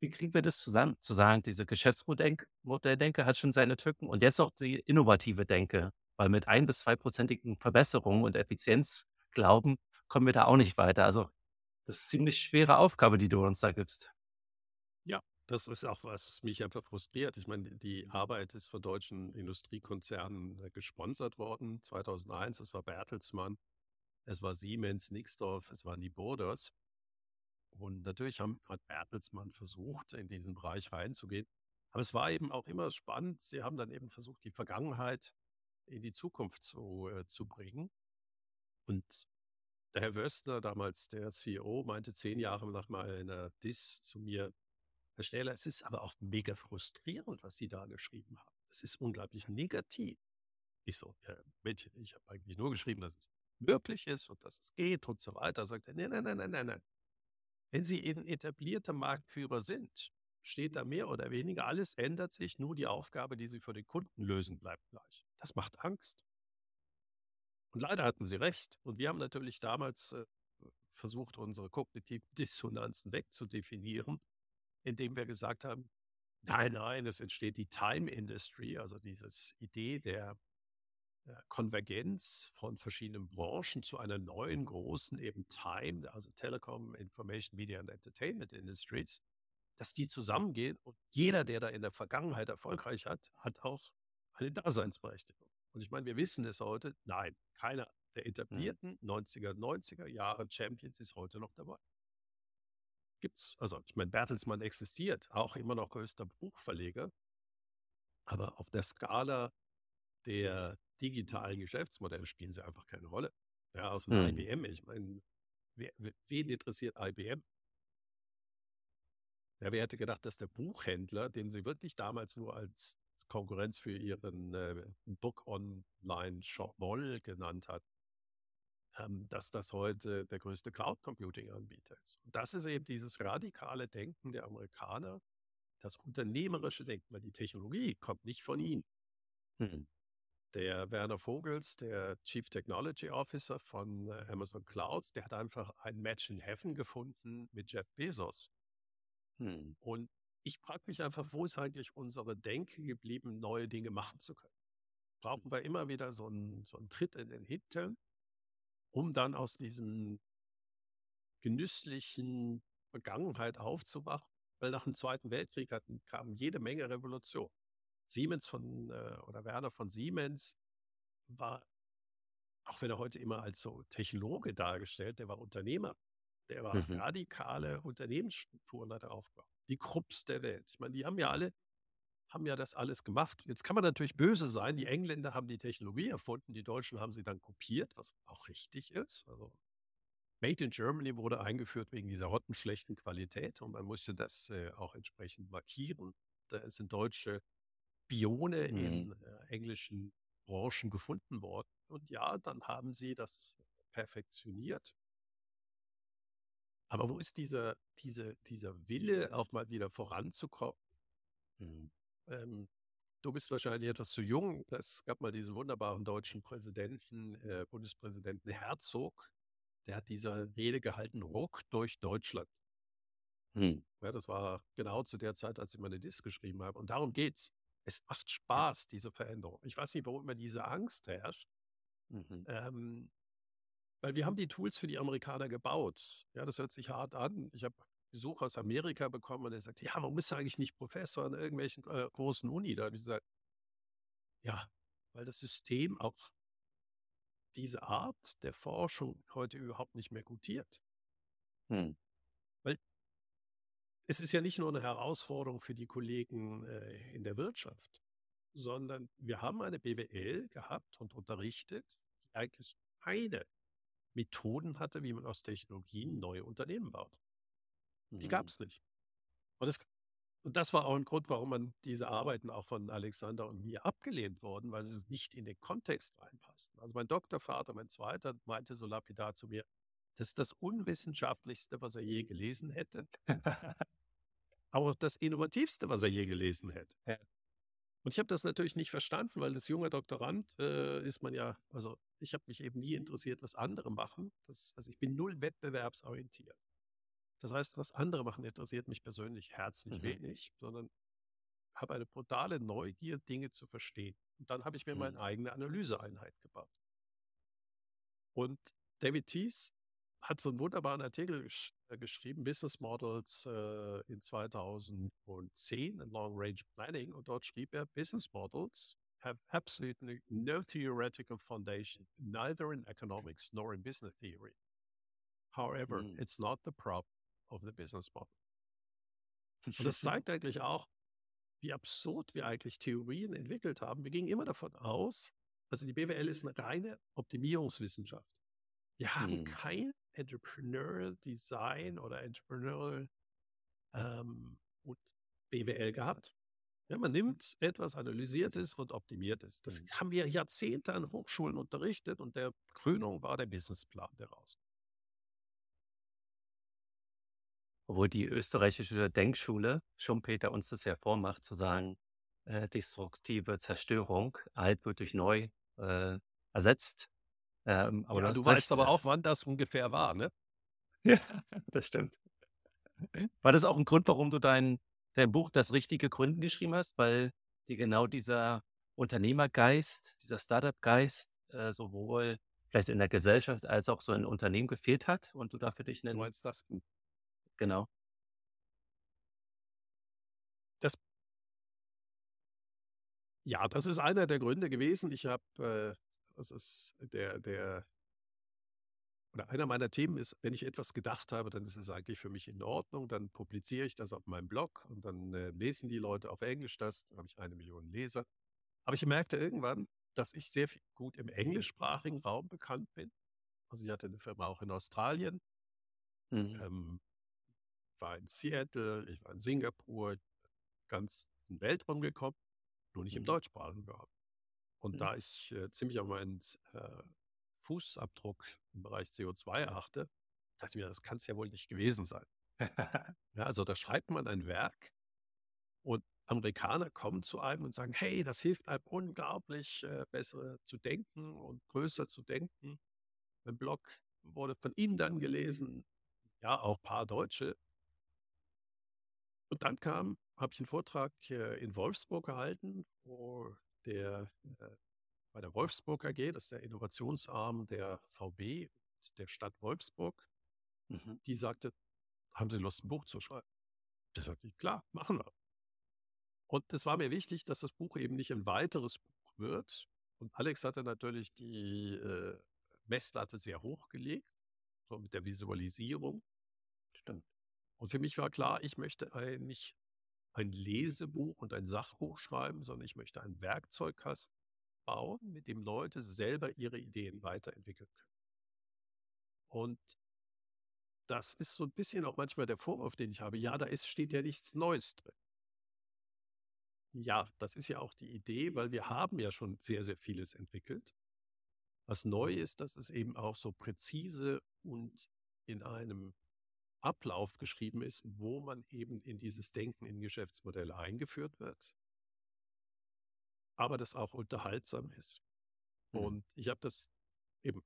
Wie kriegen wir das zusammen? Zu sagen, diese Geschäftsmodelldenke hat schon seine Tücken und jetzt auch die innovative Denke. Weil mit ein- bis zweiprozentigen Verbesserungen und Effizienz glauben, kommen wir da auch nicht weiter. Also das ist eine ziemlich schwere Aufgabe, die du uns da gibst. Ja, das ist auch was, was mich einfach frustriert. Ich meine, die Arbeit ist von deutschen Industriekonzernen äh, gesponsert worden. 2001, es war Bertelsmann, es war Siemens, Nixdorf, es waren die Borders. Und natürlich haben, hat Bertelsmann versucht, in diesen Bereich reinzugehen. Aber es war eben auch immer spannend. Sie haben dann eben versucht, die Vergangenheit in die Zukunft zu, äh, zu bringen. Und der Herr Wöstner, damals der CEO, meinte zehn Jahre nach meiner Diss zu mir, Herr Stähler, es ist aber auch mega frustrierend, was Sie da geschrieben haben. Es ist unglaublich negativ. Ich so, ja, Mädchen, ich habe eigentlich nur geschrieben, dass es möglich ist und dass es geht und so weiter. Sagt er, nein, nein, nein, nein, nein. Wenn Sie ein etablierter Marktführer sind, steht da mehr oder weniger, alles ändert sich, nur die Aufgabe, die Sie für den Kunden lösen, bleibt gleich. Das macht Angst. Und leider hatten sie recht. Und wir haben natürlich damals äh, versucht, unsere kognitiven Dissonanzen wegzudefinieren, indem wir gesagt haben, nein, nein, es entsteht die Time Industry, also diese Idee der äh, Konvergenz von verschiedenen Branchen zu einer neuen großen eben Time, also Telekom, Information, Media and Entertainment Industries, dass die zusammengehen und jeder, der da in der Vergangenheit erfolgreich hat, hat auch eine Daseinsberechtigung. Und ich meine, wir wissen es heute, nein, keiner der mhm. etablierten 90er, 90er Jahre Champions ist heute noch dabei. Gibt's, also ich meine, Bertelsmann existiert, auch immer noch größter Buchverleger, aber auf der Skala der digitalen Geschäftsmodelle spielen sie einfach keine Rolle. Ja, aus dem mhm. IBM, ich meine, wer, wen interessiert IBM? Ja, wer hätte gedacht, dass der Buchhändler, den sie wirklich damals nur als Konkurrenz für ihren äh, Book Online Shop Moll genannt hat, ähm, dass das heute der größte Cloud Computing Anbieter ist. Und das ist eben dieses radikale Denken der Amerikaner, das unternehmerische Denken, weil die Technologie kommt nicht von ihnen. Hm. Der Werner Vogels, der Chief Technology Officer von äh, Amazon Clouds, der hat einfach ein Match in Heaven gefunden mit Jeff Bezos. Hm. Und ich frage mich einfach, wo ist eigentlich unsere Denke geblieben, neue Dinge machen zu können? Brauchen wir immer wieder so einen, so einen Tritt in den Hintern, um dann aus diesem genüsslichen Vergangenheit aufzuwachen? Weil nach dem Zweiten Weltkrieg hatten, kam jede Menge Revolution. Siemens von äh, oder Werner von Siemens war, auch wenn er heute immer als so Technologe dargestellt, der war Unternehmer. Der war Mhm. radikale Unternehmensstrukturen hat er aufgebaut. Die Krupps der Welt. Ich meine, die haben ja alle, haben ja das alles gemacht. Jetzt kann man natürlich böse sein. Die Engländer haben die Technologie erfunden, die Deutschen haben sie dann kopiert, was auch richtig ist. Also Made in Germany wurde eingeführt wegen dieser rottenschlechten Qualität und man musste das äh, auch entsprechend markieren. Da sind deutsche Bione Mhm. in äh, englischen Branchen gefunden worden. Und ja, dann haben sie das perfektioniert. Aber wo ist dieser, diese, dieser Wille, auch mal wieder voranzukommen? Hm. Ähm, du bist wahrscheinlich etwas zu jung. Es gab mal diesen wunderbaren deutschen Präsidenten, äh, Bundespräsidenten Herzog, der hat diese Rede gehalten, Ruck durch Deutschland. Hm. Ja, das war genau zu der Zeit, als ich meine Disk geschrieben habe. Und darum geht's. Es macht Spaß, diese Veränderung. Ich weiß nicht, warum immer diese Angst herrscht. Mhm. Ähm, weil wir haben die Tools für die Amerikaner gebaut. Ja, das hört sich hart an. Ich habe Besuch aus Amerika bekommen und er sagt, ja, warum bist du eigentlich nicht Professor an irgendwelchen äh, großen Uni? Da habe ich gesagt, ja, weil das System auch diese Art der Forschung heute überhaupt nicht mehr gutiert. Hm. Es ist ja nicht nur eine Herausforderung für die Kollegen äh, in der Wirtschaft, sondern wir haben eine BWL gehabt und unterrichtet, die eigentlich keine Methoden hatte, wie man aus Technologien neue Unternehmen baut. Die Mhm. gab es nicht. Und das, und das war auch ein Grund, warum man diese Arbeiten auch von Alexander und mir abgelehnt wurden, weil sie nicht in den Kontext reinpassten. Also mein Doktorvater, mein zweiter, meinte so lapidar zu mir, das ist das Unwissenschaftlichste, was er je gelesen hätte, aber auch das Innovativste, was er je gelesen hätte. Ja. Und ich habe das natürlich nicht verstanden, weil als junger Doktorand äh, ist man ja, also ich habe mich eben nie interessiert, was andere machen. Das, also ich bin null wettbewerbsorientiert. Das heißt, was andere machen, interessiert mich persönlich herzlich Mhm. wenig, sondern habe eine brutale Neugier, Dinge zu verstehen. Und dann habe ich mir Mhm. meine eigene Analyseeinheit gebaut. Und David Thies hat so einen wunderbaren Artikel gesch äh, geschrieben, Business Models äh, in 2010 in Long Range Planning. Und dort schrieb er, Business Models have absolutely no theoretical foundation, neither in economics nor in business theory. However, Mhm. it's not the problem of the business model. Und das zeigt eigentlich auch, wie absurd wir eigentlich Theorien entwickelt haben. Wir gingen immer davon aus, also die BWL ist eine reine Optimierungswissenschaft. Wir haben Hm. kein Entrepreneurial Design oder Entrepreneurial ähm, und BWL gehabt. Ja, man nimmt etwas, analysiert es und optimiert es. Das Mhm. haben wir Jahrzehnte an Hochschulen unterrichtet und der Krönung war der Businessplan, der raus. Obwohl die österreichische Denkschule Schumpeter uns das ja vormacht, zu sagen, äh, destruktive Zerstörung, alt wird durch neu äh, ersetzt. Ähm, aber Ja, du weißt aber auch, wann das ungefähr war, ne? Ja, das stimmt. War das auch ein Grund, warum du dein, dein Buch Das richtige Gründen geschrieben hast? Weil dir genau dieser Unternehmergeist, dieser Startup-Geist äh, sowohl vielleicht in der Gesellschaft als auch so in Unternehmen gefehlt hat und du da für dich Du einen, meinst das? genau. Ja, das ist einer der Gründe gewesen. Ich habe, äh, das ist der, der, oder einer meiner Themen ist, wenn ich etwas gedacht habe, dann ist es eigentlich für mich in Ordnung. Dann publiziere ich das auf meinem Blog und dann äh, lesen die Leute auf Englisch das. Dann habe ich eine Million Leser. Aber ich merkte irgendwann, dass ich sehr gut im englischsprachigen Raum bekannt bin. Also ich hatte eine Firma auch in Australien, Mhm. ähm, war in Seattle, ich war in Singapur, ganz in den Weltraum gekommen, nur nicht im Mhm. deutschsprachigen Raum. Und Mhm. da ich äh, ziemlich auf meinen äh, Fußabdruck im Bereich CO2 achte, dachte ich mir, das kann es ja wohl nicht gewesen sein. Ja, also da schreibt man ein Werk und Amerikaner kommen zu einem und sagen, hey, das hilft einem unglaublich, äh, besser zu denken und größer zu denken. Mein Blog wurde von Ihnen dann gelesen, ja, auch ein paar Deutsche. Und dann kam, habe ich einen Vortrag äh, in Wolfsburg gehalten, wo der äh, bei der Wolfsburg AG, das ist der Innovationsarm der VB der Stadt Wolfsburg, Mhm. die sagte, haben Sie Lust, ein Buch zu schreiben? Da sagte ich, klar, machen wir. Und es war mir wichtig, dass das Buch eben nicht ein weiteres Buch wird. Und Alex hatte natürlich die äh, Messlatte sehr hoch gelegt, so mit der Visualisierung. Stimmt. Und für mich war klar, ich möchte ein, nicht ein Lesebuch und ein Sachbuch schreiben, sondern ich möchte einen Werkzeugkasten bauen, mit dem Leute selber ihre Ideen weiterentwickeln können. Und das ist so ein bisschen auch manchmal der Vorwurf, den ich habe. Ja, da ist, steht ja nichts Neues drin. Ja, das ist ja auch die Idee, weil wir haben ja schon sehr, sehr vieles entwickelt. Was neu ist, dass es eben auch so präzise und in einem Ablauf geschrieben ist, wo man eben in dieses Denken in Geschäftsmodelle eingeführt wird, aber das auch unterhaltsam ist. Mhm. Und ich habe das eben,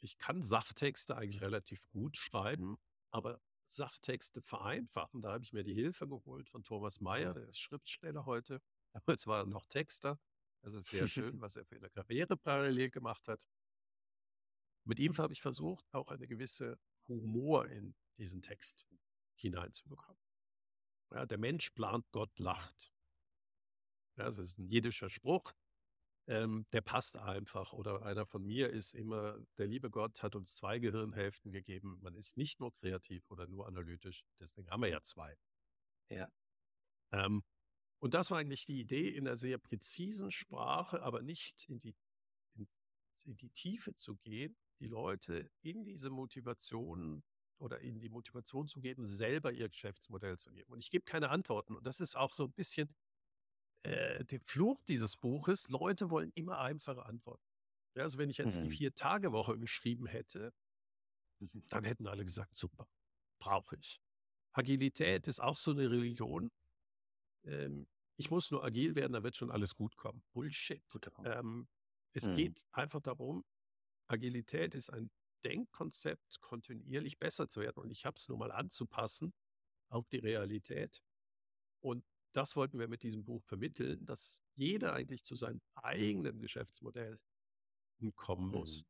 ich kann Sachtexte eigentlich relativ gut schreiben, aber Sachtexte vereinfachen, da habe ich mir die Hilfe geholt von Thomas Mayer, der ist Schriftsteller heute. Damals war er noch Texter. Das ist sehr schön, was er für eine Karriere parallel gemacht hat. Mit ihm habe ich versucht, auch eine gewisse Humor in diesen Text hineinzubekommen. Ja, der Mensch plant, Gott lacht. Das ist ein jiddischer Spruch. Ähm, der passt einfach. Oder einer von mir ist immer, der liebe Gott hat uns zwei Gehirnhälften gegeben. Man ist nicht nur kreativ oder nur analytisch. Deswegen haben wir ja zwei. Ja. Ähm, und das war eigentlich die Idee in einer sehr präzisen Sprache, aber nicht in die, in, in die Tiefe zu gehen, die Leute in diese Motivation oder in die Motivation zu geben, selber ihr Geschäftsmodell zu geben. Und ich gebe keine Antworten. Und das ist auch so ein bisschen äh, der Fluch dieses Buches. Leute wollen immer einfache Antworten. Ja, also wenn ich jetzt die Mhm. Vier-Tage-Woche geschrieben hätte, dann hätten alle gesagt, super, brauche ich. Agilität ist auch so eine Religion. Ähm, ich muss nur agil werden, dann wird schon alles gut kommen. Bullshit. Ähm, es Mhm. geht einfach darum, Agilität ist ein Denkkonzept, kontinuierlich besser zu werden. Und ich habe es nur mal anzupassen auf die Realität. Und das wollten wir mit diesem Buch vermitteln, dass jeder eigentlich zu seinem eigenen Geschäftsmodell kommen muss. Mhm.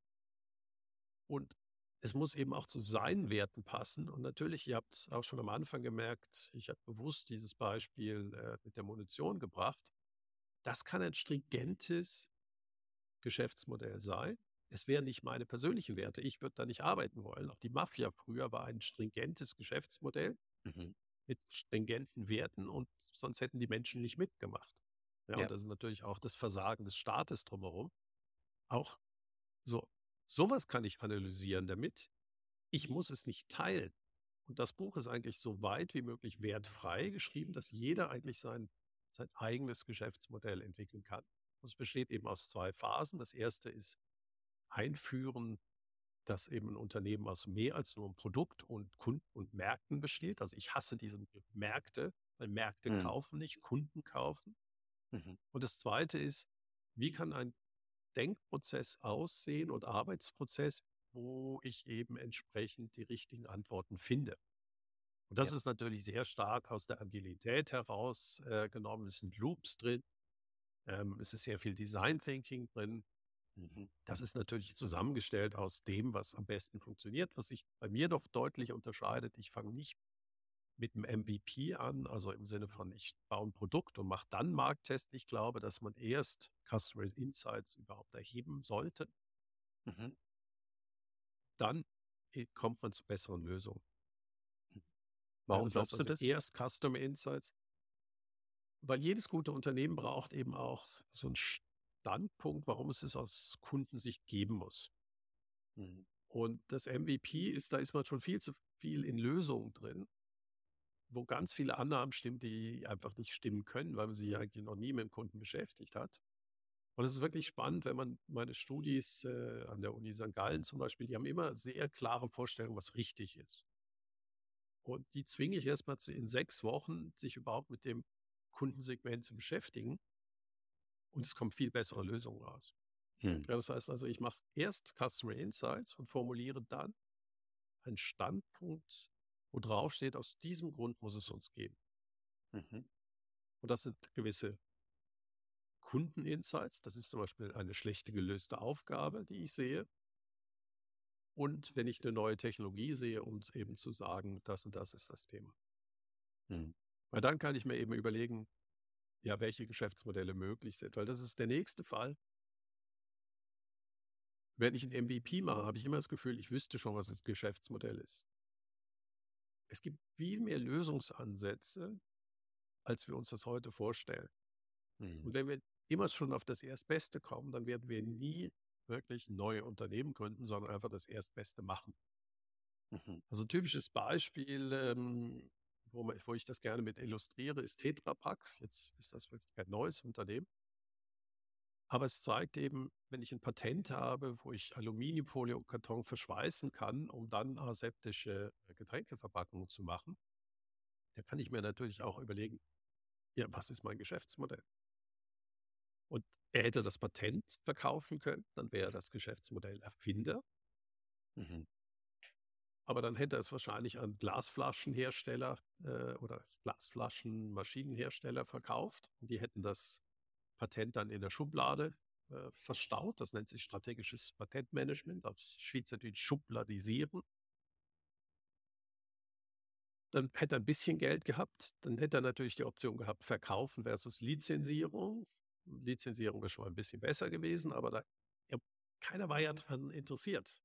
Und es muss eben auch zu seinen Werten passen. Und natürlich, ihr habt auch schon am Anfang gemerkt, ich habe bewusst dieses Beispiel äh, mit der Munition gebracht. Das kann ein stringentes Geschäftsmodell sein. Es wären nicht meine persönlichen Werte. Ich würde da nicht arbeiten wollen. Auch die Mafia früher war ein stringentes Geschäftsmodell Mhm. Mit stringenten Werten und sonst hätten die Menschen nicht mitgemacht. Ja, Ja. und das ist natürlich auch das Versagen des Staates drumherum. Auch so, sowas kann ich analysieren damit. Ich muss es nicht teilen. Und das Buch ist eigentlich so weit wie möglich wertfrei geschrieben, dass jeder eigentlich sein, sein eigenes Geschäftsmodell entwickeln kann. Und es besteht eben aus zwei Phasen. Das erste ist Einführen, dass eben ein Unternehmen aus mehr als nur einem Produkt und Kunden und Märkten besteht. Also ich hasse diese Märkte, weil Märkte Mhm. kaufen nicht, Kunden kaufen. Mhm. Und das zweite ist, wie kann ein Denkprozess aussehen und Arbeitsprozess, wo ich eben entsprechend die richtigen Antworten finde. Und das Ja. ist natürlich sehr stark aus der Agilität heraus äh. Es sind Loops drin. Ähm, es ist sehr viel Design Thinking drin. Mhm. Das ist natürlich zusammengestellt aus dem, was am besten funktioniert. Was sich bei mir doch deutlich unterscheidet, ich fange nicht mit einem MVP an, also im Sinne von, ich baue ein Produkt und mache dann Markttest. Ich glaube, dass man erst Customer Insights überhaupt erheben sollte. Mhm. Dann äh, kommt man zu besseren Lösungen. Ja, Warum glaubst du also das? erst Customer Insights, weil jedes gute Unternehmen braucht eben auch so einen Standpunkt, warum es es aus Kundensicht geben muss. Mhm. Und das MVP ist, da ist man schon viel zu viel in Lösungen drin, wo ganz viele Annahmen stimmen, die einfach nicht stimmen können, weil man sich eigentlich noch nie mit dem Kunden beschäftigt hat. Und es ist wirklich spannend, wenn man meine Studis äh, an der Uni St. Gallen zum Beispiel, die haben immer sehr klare Vorstellungen, was richtig ist. Und die zwinge ich erstmal zu, in sechs Wochen, sich überhaupt mit dem Kundensegment zu beschäftigen und es kommen viel bessere Lösungen raus. Hm. Ja, das heißt also, ich mache erst Customer Insights und formuliere dann einen Standpunkt, wo drauf steht, aus diesem Grund muss es uns geben. Mhm. Und das sind gewisse Kundeninsights. Das ist zum Beispiel eine schlechte gelöste Aufgabe, die ich sehe. Und wenn ich eine neue Technologie sehe, um eben zu sagen, das und das ist das Thema. Mhm. Weil dann kann ich mir eben überlegen, ja, welche Geschäftsmodelle möglich sind. Weil das ist der nächste Fall. Wenn ich ein MVP mache, habe ich immer das Gefühl, ich wüsste schon, was das Geschäftsmodell ist. Es gibt viel mehr Lösungsansätze, als wir uns das heute vorstellen. Mhm. Und wenn wir immer schon auf das Erstbeste kommen, dann werden wir nie wirklich neue Unternehmen gründen, sondern einfach das Erstbeste machen. Mhm. Also ein typisches Beispiel, ähm, wo, wo, ich das gerne mit illustriere, ist Tetra Pak. Jetzt ist das wirklich kein neues Unternehmen. Aber es zeigt eben, wenn ich ein Patent habe, wo ich Aluminiumfolie und Karton verschweißen kann, um dann aseptische äh, Getränkeverpackungen zu machen, da kann ich mir natürlich auch überlegen, ja, was ist mein Geschäftsmodell? Und er hätte das Patent verkaufen können, dann wäre das Geschäftsmodell Erfinder. Mhm. Aber dann hätte er es wahrscheinlich an Glasflaschenhersteller äh, oder Glasflaschenmaschinenhersteller verkauft. Die hätten das Patent dann in der Schublade äh, verstaut. Das nennt sich strategisches Patentmanagement, auf Schweizerdeutsch Schubladisieren. Dann hätte er ein bisschen Geld gehabt. Dann hätte er natürlich die Option gehabt, verkaufen versus Lizenzierung. Lizenzierung wäre schon ein bisschen besser gewesen, aber da, ja, keiner war ja daran interessiert.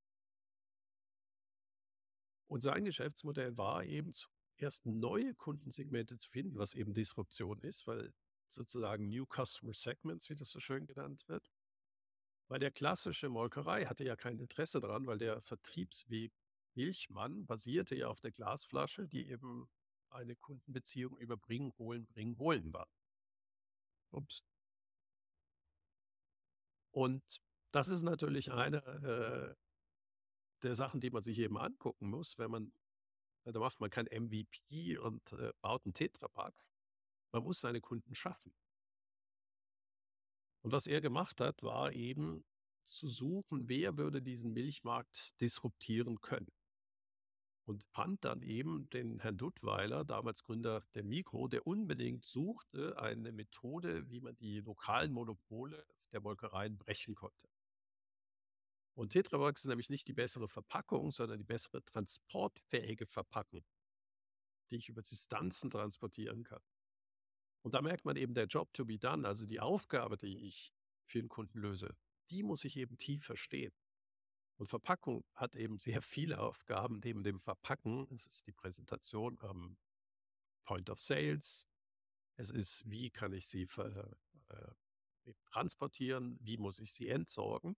Und sein Geschäftsmodell war eben zuerst neue Kundensegmente zu finden, was eben Disruption ist, weil sozusagen New Customer Segments, wie das so schön genannt wird. Weil der klassische Molkerei hatte ja kein Interesse daran, weil der Vertriebsweg Milchmann basierte ja auf der Glasflasche, die eben eine Kundenbeziehung über Bringen, Holen, Bringen, Holen war. Ups. Und das ist natürlich eine äh, der Sachen, die man sich eben angucken muss, wenn man, da macht man kein MVP und äh, baut einen Tetrapack, man muss seine Kunden schaffen. Und was er gemacht hat, war eben zu suchen, wer würde diesen Milchmarkt disruptieren können. Und fand dann eben den Herrn Duttweiler, damals Gründer der Mikro, der unbedingt suchte eine Methode, wie man die lokalen Monopole der Molkereien brechen konnte. Und Tetrabox ist nämlich nicht die bessere Verpackung, sondern die bessere transportfähige Verpackung, die ich über Distanzen transportieren kann. Und da merkt man eben der Job to be done, also die Aufgabe, die ich für den Kunden löse, die muss ich eben tief verstehen. Und Verpackung hat eben sehr viele Aufgaben neben dem Verpacken. Es ist die Präsentation am Point of Sales. Es ist, wie kann ich sie ver, äh, transportieren? Wie muss ich sie entsorgen?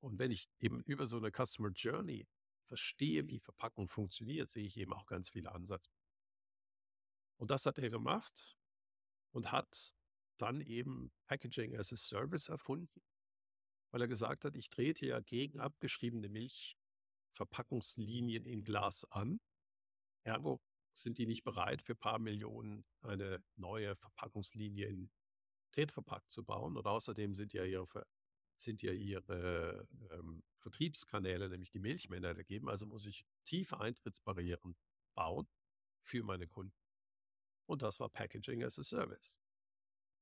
Und wenn ich eben über so eine Customer Journey verstehe, wie Verpackung funktioniert, sehe ich eben auch ganz viele Ansatzpunkte. Und das hat er gemacht und hat dann eben Packaging as a Service erfunden, weil er gesagt hat, ich trete ja gegen abgeschriebene Milchverpackungslinien in Glas an. Ergo sind die nicht bereit, für ein paar Millionen eine neue Verpackungslinie in Tetrapack zu bauen. Und außerdem sind ja ihre, sind ja ihre ähm, Vertriebskanäle, nämlich die Milchmänner, gegeben. Also muss ich tiefe Eintrittsbarrieren bauen für meine Kunden. Und das war Packaging as a Service.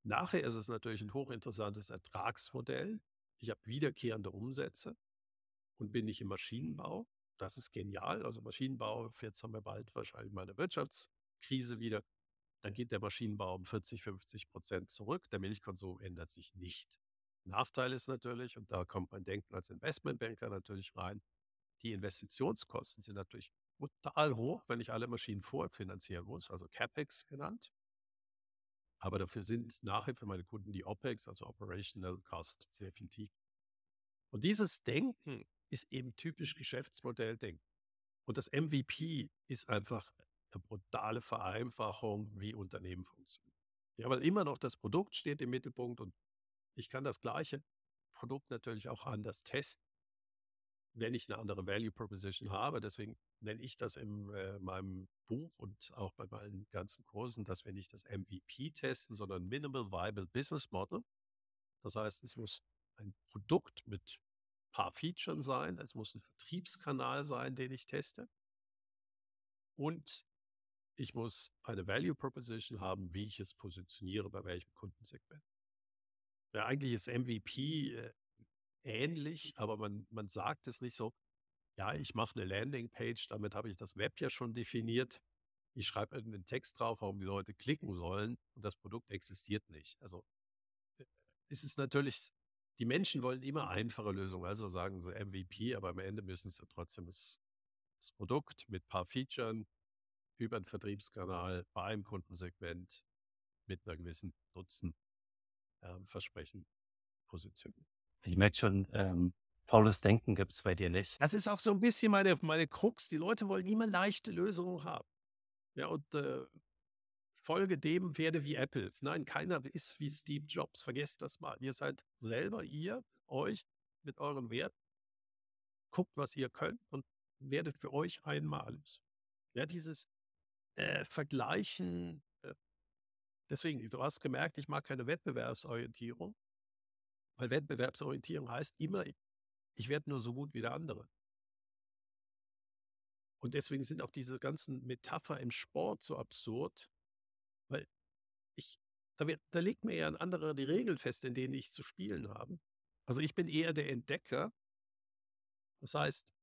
Nachher ist es natürlich ein hochinteressantes Ertragsmodell. Ich habe wiederkehrende Umsätze und bin nicht im Maschinenbau. Das ist genial. Also Maschinenbau, jetzt haben wir bald wahrscheinlich mal eine Wirtschaftskrise wieder. Dann geht der Maschinenbau um 40, 50 Prozent zurück. Der Milchkonsum ändert sich nicht. Nachteil ist natürlich, und da kommt mein Denken als Investmentbanker natürlich rein, die Investitionskosten sind natürlich brutal hoch, wenn ich alle Maschinen vorfinanzieren muss, also CapEx genannt. Aber dafür sind nachher für meine Kunden die OPEX, also Operational Cost, sehr viel tiefer. Und dieses Denken ist eben typisch Geschäftsmodelldenken. Und das MVP ist einfach eine brutale Vereinfachung, wie Unternehmen funktionieren. Ja, weil immer noch das Produkt steht im Mittelpunkt und ich kann das gleiche Produkt natürlich auch anders testen. wenn ich eine andere Value Proposition habe. Deswegen nenne ich das in äh, meinem Buch und auch bei meinen ganzen Kursen, dass wir nicht das MVP testen, sondern Minimal Viable Business Model. Das heißt, es muss ein Produkt mit ein paar Features sein, es muss ein Vertriebskanal sein, den ich teste. Und ich muss eine Value Proposition haben, wie ich es positioniere, bei welchem Kundensegment. Ja, eigentlich ist MVP äh, ähnlich, aber man, man sagt es nicht so. Ja, ich mache eine Landingpage, damit habe ich das Web ja schon definiert. Ich schreibe einen Text drauf, warum die Leute klicken sollen und das Produkt existiert nicht. Also äh, ist es natürlich, die Menschen wollen immer einfache Lösungen, also sagen sie MVP, aber am Ende müssen sie trotzdem das, das Produkt mit ein paar Features über einen Vertriebskanal bei einem Kundensegment mit einer gewissen Nutzen äh, Versprechen positionieren. Ich merke schon, ähm, faules Denken gibt es bei dir nicht. Das ist auch so ein bisschen meine, meine Krux. Die Leute wollen immer leichte Lösungen haben. Ja, und äh, folge dem, werde wie Apple. Nein, keiner ist wie Steve Jobs. Vergesst das mal. Ihr seid selber, ihr, euch mit euren Werten. Guckt, was ihr könnt und werdet für euch einmalig. Ja, dieses äh, Vergleichen. Deswegen, du hast gemerkt, ich mag keine Wettbewerbsorientierung. Weil Wettbewerbsorientierung heißt immer, ich werde nur so gut wie der andere. Und deswegen sind auch diese ganzen Metapher im Sport so absurd, weil ich, da, wird, da legt mir ja ein anderer die Regeln fest, in denen ich zu spielen habe. Also ich bin eher der Entdecker. Das heißt,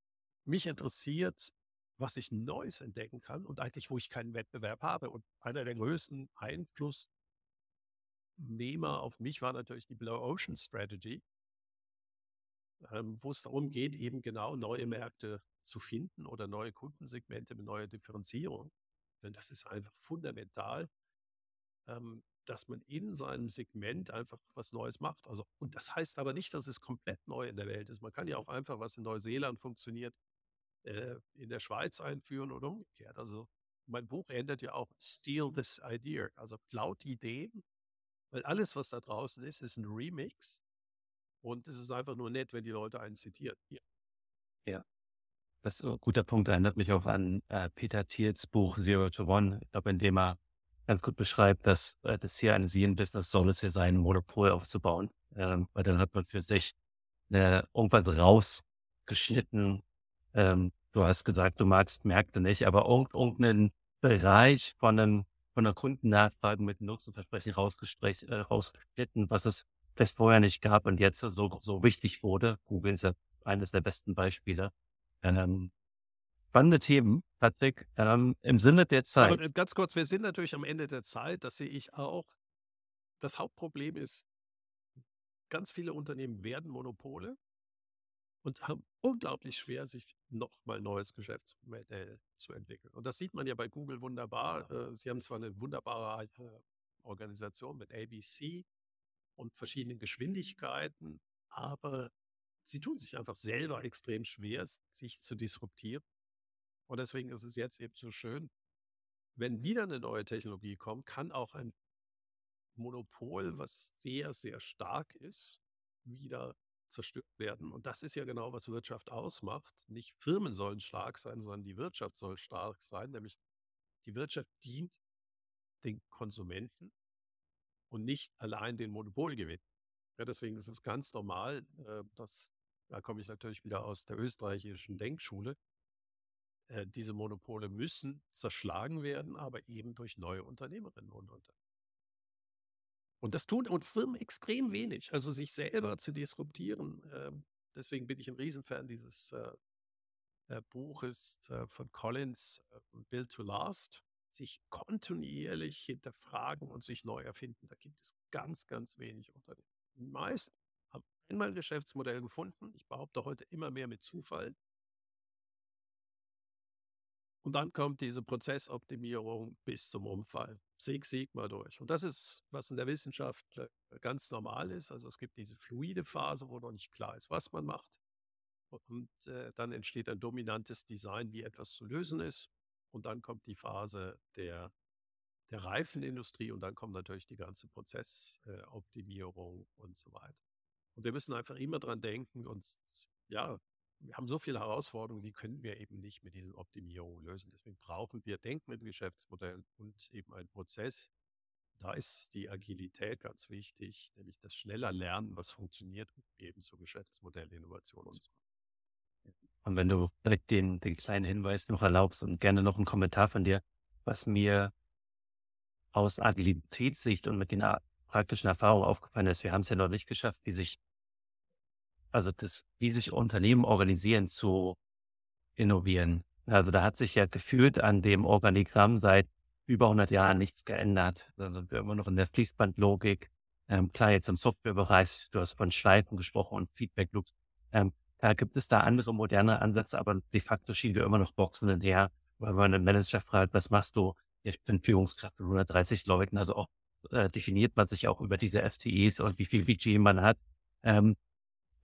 mich interessiert, was ich Neues entdecken kann und eigentlich, wo ich keinen Wettbewerb habe. Und einer der größten Einfluss Nehmer auf mich war natürlich die Blue Ocean Strategy, ähm, wo es darum geht, eben genau neue Märkte zu finden oder neue Kundensegmente mit neuer Differenzierung. Denn das ist einfach fundamental, ähm, dass man in seinem Segment einfach was Neues macht. Also, und das heißt aber nicht, dass es komplett neu in der Welt ist. Man kann ja auch einfach, was in Neuseeland funktioniert, äh, in der Schweiz einführen oder umgekehrt. Also mein Buch endet ja auch Steal this idea, also klaut Ideen weil alles, was da draußen ist, ist ein Remix. Und es ist einfach nur nett, wenn die Leute einen zitieren. Ja. ja. Das ist ein guter Punkt. Erinnert mich auch an äh, Peter Thiels Buch Zero to One. Ich glaube, in dem er ganz gut beschreibt, dass äh, das hier ein Sien-Business soll es hier sein, ein Monopol aufzubauen. Ähm, weil dann hat man für sich äh, irgendwas rausgeschnitten. Ähm, du hast gesagt, du magst Märkte nicht, aber irgendeinen Bereich von einem von der Kundennachfrage mit Nutzenversprechen rausgestrichen, äh, rausgeschnitten, was es vielleicht vorher nicht gab und jetzt so, so wichtig wurde. Google ist ja eines der besten Beispiele. Ähm, spannende Themen, Patrick, ähm, im Sinne der Zeit. Aber ganz kurz, wir sind natürlich am Ende der Zeit, das sehe ich auch. Das Hauptproblem ist, ganz viele Unternehmen werden Monopole und haben unglaublich schwer, sich nochmal neues Geschäftsmodell zu entwickeln. Und das sieht man ja bei Google wunderbar. Äh, sie haben zwar eine wunderbare äh, Organisation mit ABC und verschiedenen Geschwindigkeiten, aber sie tun sich einfach selber extrem schwer, sich zu disruptieren. Und deswegen ist es jetzt eben so schön, wenn wieder eine neue Technologie kommt, kann auch ein Monopol, was sehr, sehr stark ist, wieder zerstört werden. Und das ist ja genau, was Wirtschaft ausmacht. Nicht Firmen sollen stark sein, sondern die Wirtschaft soll stark sein. Nämlich die Wirtschaft dient den Konsumenten und nicht allein den Monopolgewinn. Ja, deswegen ist es ganz normal, äh, dass, da komme ich natürlich wieder aus der österreichischen Denkschule, äh, diese Monopole müssen zerschlagen werden, aber eben durch neue Unternehmerinnen und Unternehmen. Und das tun und Firmen extrem wenig, also sich selber zu disruptieren. Ähm, deswegen bin ich ein Riesenfan dieses äh, äh, Buches äh, von Collins, Build to Last. Sich kontinuierlich hinterfragen und sich neu erfinden. Da gibt es ganz, ganz wenig Unternehmen. Die meisten haben einmal ein Geschäftsmodell gefunden. Ich behaupte heute immer mehr mit Zufall. Und dann kommt diese Prozessoptimierung bis zum Umfall. Sieg, Sieg mal durch. Und das ist, was in der Wissenschaft äh, ganz normal ist. Also es gibt diese fluide Phase, wo noch nicht klar ist, was man macht. Und äh, dann entsteht ein dominantes Design, wie etwas zu lösen ist. Und dann kommt die Phase der, der Reifenindustrie und dann kommt natürlich die ganze Prozessoptimierung äh, und so weiter. Und wir müssen einfach immer dran denken, uns ja wir haben so viele Herausforderungen, die können wir eben nicht mit diesen Optimierungen lösen. Deswegen brauchen wir Denkmittelgeschäftsmodell und eben einen Prozess. Da ist die Agilität ganz wichtig, nämlich das schneller Lernen, was funktioniert, um eben zur Geschäftsmodellinnovation zu kommen. Und wenn du direkt den, den kleinen Hinweis noch erlaubst und gerne noch einen Kommentar von dir, was mir aus Agilitätssicht und mit den praktischen Erfahrungen aufgefallen ist, wir haben es ja noch nicht geschafft, wie sich, also das, wie sich Unternehmen organisieren zu innovieren. Also da hat sich ja gefühlt an dem Organigramm seit über 100 Jahren nichts geändert. Da sind wir immer noch in der Fließbandlogik. Ähm, klar, jetzt im Softwarebereich, du hast von Schleifen gesprochen und Feedback Loops. Ähm, da gibt es da andere moderne Ansätze, aber de facto schieben wir immer noch Boxen hinterher, weil man einen Manager fragt, was machst du? Ich bin Führungskraft mit 130 Leuten, also auch äh, definiert man sich auch über diese FTEs und wie viel Budget man hat. Ähm,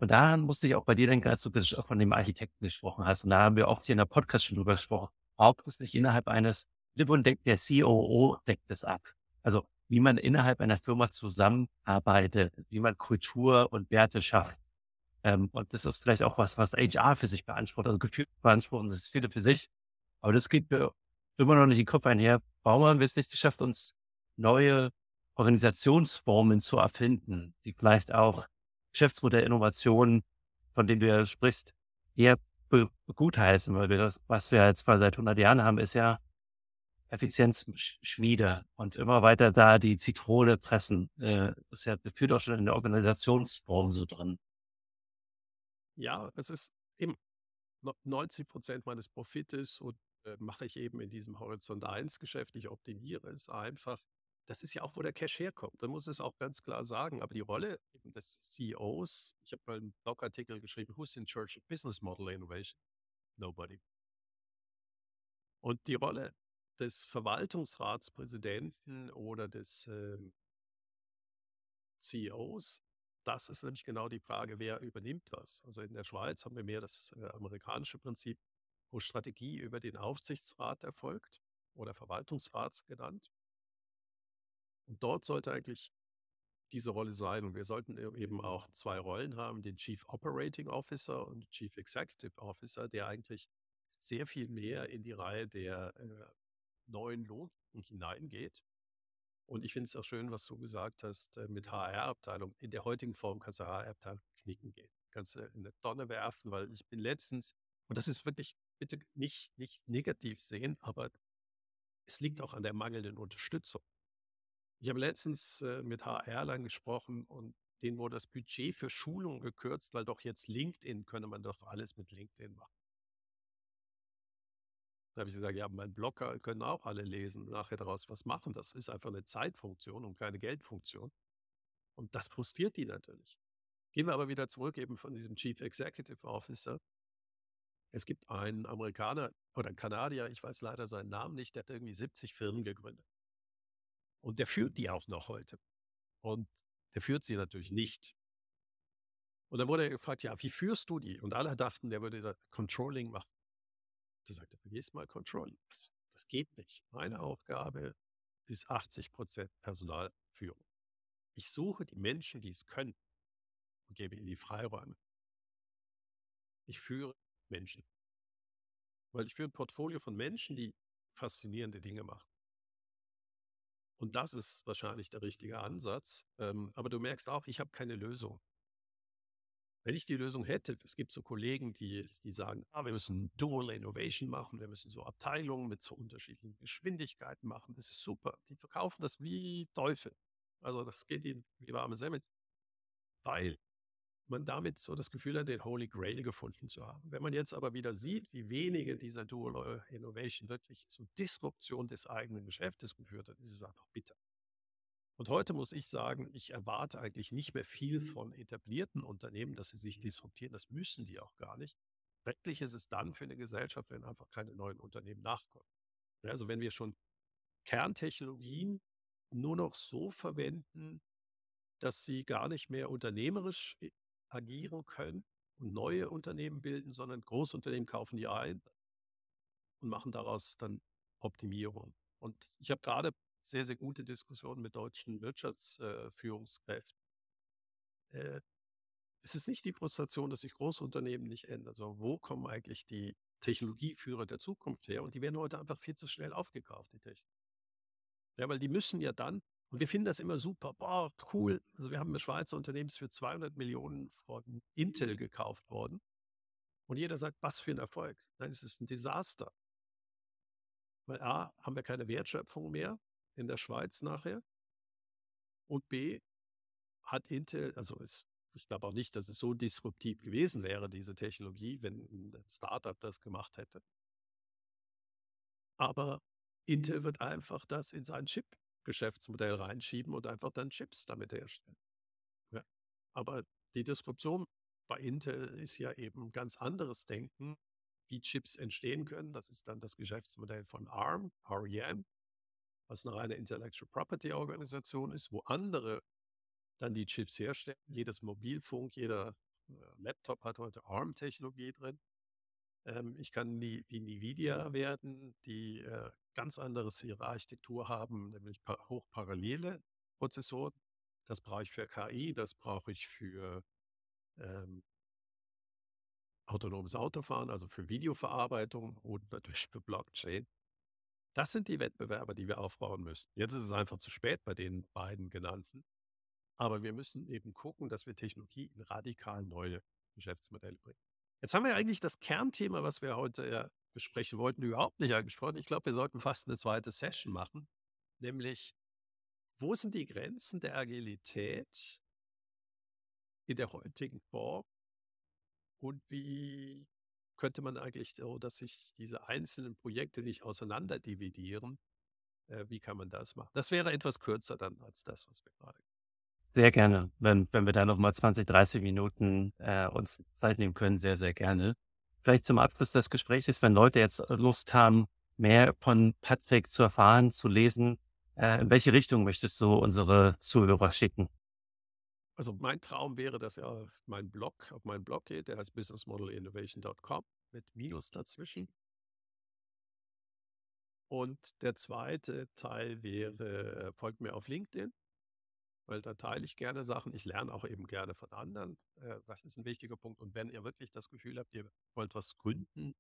und da musste ich auch bei dir denken, als du von dem Architekten gesprochen hast. Und da haben wir oft hier in der Podcast schon drüber gesprochen. Braucht es nicht innerhalb eines der COO deckt es ab. Also wie man innerhalb einer Firma zusammenarbeitet, wie man Kultur und Werte schafft. Ähm, und das ist vielleicht auch was, was HR für sich beansprucht, also gefühlt beanspruchen, das ist viele für sich. Aber das geht mir immer noch nicht in den Kopf einher. Warum haben wir es nicht geschafft, uns neue Organisationsformen zu erfinden, die vielleicht auch Geschäftsmodellinnovationen, von denen du ja sprichst, eher gutheißen, weil wir das, was wir jetzt seit 100 Jahren haben, ist ja Effizienzschmiede und immer weiter da die Zitrone pressen. Äh, das ist ja, das führt auch schon in der Organisationsform so drin. Ja, es ist eben 90 Prozent meines Profites und äh, mache ich eben in diesem Horizont 1 Geschäft. Ich optimiere es einfach. Das ist ja auch, wo der Cash herkommt. Da muss es auch ganz klar sagen. Aber die Rolle des CEOs, ich habe mal einen Blogartikel geschrieben, Who's in Charge of Business Model Innovation? Nobody. Und die Rolle des Verwaltungsratspräsidenten oder des äh, CEOs, das ist nämlich genau die Frage, wer übernimmt was. Also in der Schweiz haben wir mehr das äh, amerikanische Prinzip, wo Strategie über den Aufsichtsrat erfolgt oder Verwaltungsrat genannt. Und dort sollte eigentlich diese Rolle sein. Und wir sollten e-, eben auch zwei Rollen haben, den Chief Operating Officer und Chief Executive Officer, der eigentlich sehr viel mehr in die Reihe der äh, neuen Lohnung hineingeht. Und ich finde es auch schön, was du gesagt hast äh, mit HR-Abteilung. In der heutigen Form kannst du HR-Abteilung knicken gehen. Kannst du in eine Tonne werfen, weil ich bin letztens, und das ist wirklich bitte nicht, nicht negativ sehen, aber es liegt auch an der mangelnden Unterstützung. Ich habe letztens äh, mit HR-Lern gesprochen und denen wurde das Budget für Schulungen gekürzt, weil doch jetzt LinkedIn könne man doch alles mit LinkedIn machen. Da habe ich gesagt, ja, mein Blogger können auch alle lesen, nachher daraus was machen. Das ist einfach eine Zeitfunktion und keine Geldfunktion. Und das frustriert die natürlich. Gehen wir aber wieder zurück eben von diesem Chief Executive Officer. Es gibt einen Amerikaner oder einen Kanadier, ich weiß leider seinen Namen nicht, der hat irgendwie 70 Firmen gegründet. Und der führt die auch noch heute. Und der führt sie natürlich nicht. Und dann wurde er gefragt, ja, wie führst du die? Und alle dachten, der würde da Controlling machen. Da sagte er, vergiss mal Controlling. Das, das geht nicht. Meine Aufgabe ist 80 Prozent Personalführung. Ich suche die Menschen, die es können und gebe ihnen die Freiräume. Ich führe Menschen. Weil ich führe ein Portfolio von Menschen, die faszinierende Dinge machen. Und das ist wahrscheinlich der richtige Ansatz. Ähm, aber du merkst auch, ich habe keine Lösung. Wenn ich die Lösung hätte, es gibt so Kollegen, die, die sagen, ah, wir müssen Dual Innovation machen, wir müssen so Abteilungen mit so unterschiedlichen Geschwindigkeiten machen, das ist super. Die verkaufen das wie Teufel. Also das geht ihnen wie warme Semmel. Weil man damit so das Gefühl hat, den Holy Grail gefunden zu haben. Wenn man jetzt aber wieder sieht, wie wenige dieser Dual Innovation wirklich zur Disruption des eigenen Geschäftes geführt hat, ist es einfach bitter. Und heute muss ich sagen, ich erwarte eigentlich nicht mehr viel von etablierten Unternehmen, dass sie sich disruptieren. Das müssen die auch gar nicht. Schrecklich ist es dann für eine Gesellschaft, wenn einfach keine neuen Unternehmen nachkommen. Also wenn wir schon Kerntechnologien nur noch so verwenden, dass sie gar nicht mehr unternehmerisch äh, agieren können und neue Unternehmen bilden, sondern Großunternehmen kaufen die ein und machen daraus dann Optimierung. Und ich habe gerade sehr, sehr gute Diskussionen mit deutschen Wirtschaftsführungskräften. Äh, es ist nicht die Frustration, dass sich Großunternehmen nicht ändern, sondern wo kommen eigentlich die Technologieführer der Zukunft her? Und die werden heute einfach viel zu schnell aufgekauft, die Technik. Ja, weil die müssen ja dann, und wir finden das immer super, boah, cool. Also wir haben ein Schweizer Unternehmen für 200 Millionen von Intel gekauft worden. Und jeder sagt, was für ein Erfolg. Nein, es ist ein Desaster. Weil A, haben wir keine Wertschöpfung mehr in der Schweiz nachher. Und B, hat Intel, also es, ich glaube auch nicht, dass es so disruptiv gewesen wäre, diese Technologie, wenn ein Startup das gemacht hätte. Aber Intel wird einfach das in sein Chip-Geschäftsmodell reinschieben und einfach dann Chips damit herstellen. Ja. Aber die Disruption bei Intel ist ja eben ganz anderes Denken, wie Chips entstehen können. Das ist dann das Geschäftsmodell von ARM, REM, was eine reine Intellectual Property Organisation ist, wo andere dann die Chips herstellen. Jedes Mobilfunk, jeder äh, Laptop hat heute ARM-Technologie drin. Ähm, ich kann die, wie NVIDIA werden, die äh, ganz anderes ihre Architektur haben, nämlich pa hochparallele Prozessoren. Das brauche ich für KI, das brauche ich für ähm, autonomes Autofahren, also für Videoverarbeitung und natürlich für Blockchain. Das sind die Wettbewerber, die wir aufbauen müssen. Jetzt ist es einfach zu spät bei den beiden genannten. Aber wir müssen eben gucken, dass wir Technologie in radikal neue Geschäftsmodelle bringen. Jetzt haben wir eigentlich das Kernthema, was wir heute ja besprechen wollten, überhaupt nicht angesprochen. Ich glaube, wir sollten fast eine zweite Session machen, nämlich wo sind die Grenzen der Agilität in der heutigen Form und wie könnte man eigentlich so, dass sich diese einzelnen Projekte nicht auseinanderdividieren, äh, wie kann man das machen? Das wäre etwas kürzer dann als das, was wir gerade sehr gerne. Wenn, wenn wir da nochmal 20, 30 Minuten äh, uns Zeit nehmen können, sehr, sehr gerne. Vielleicht zum Abschluss des Gesprächs, wenn Leute jetzt Lust haben, mehr von Patrick zu erfahren, zu lesen, äh, in welche Richtung möchtest du unsere Zuhörer schicken? Also mein Traum wäre, dass er mein Blog, auf meinen Blog geht, der heißt businessmodelinnovation.com mit Minus dazwischen. Und der zweite Teil wäre, folgt mir auf LinkedIn weil da teile ich gerne Sachen. Ich lerne auch eben gerne von anderen. Äh, das ist ein wichtiger Punkt. Und wenn ihr wirklich das Gefühl habt, ihr wollt was gründen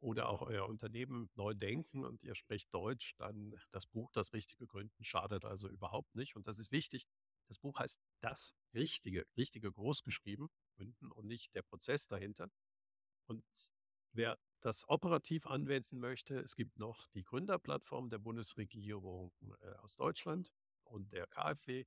oder auch euer Unternehmen neu denken und ihr sprecht Deutsch, dann das Buch Das Richtige Gründen schadet also überhaupt nicht. Und das ist wichtig. Das Buch heißt Das Richtige, Richtige groß geschrieben, Gründen und nicht der Prozess dahinter. Und wer das operativ anwenden möchte, es gibt noch die Gründerplattform der Bundesregierung äh, aus Deutschland und der KfW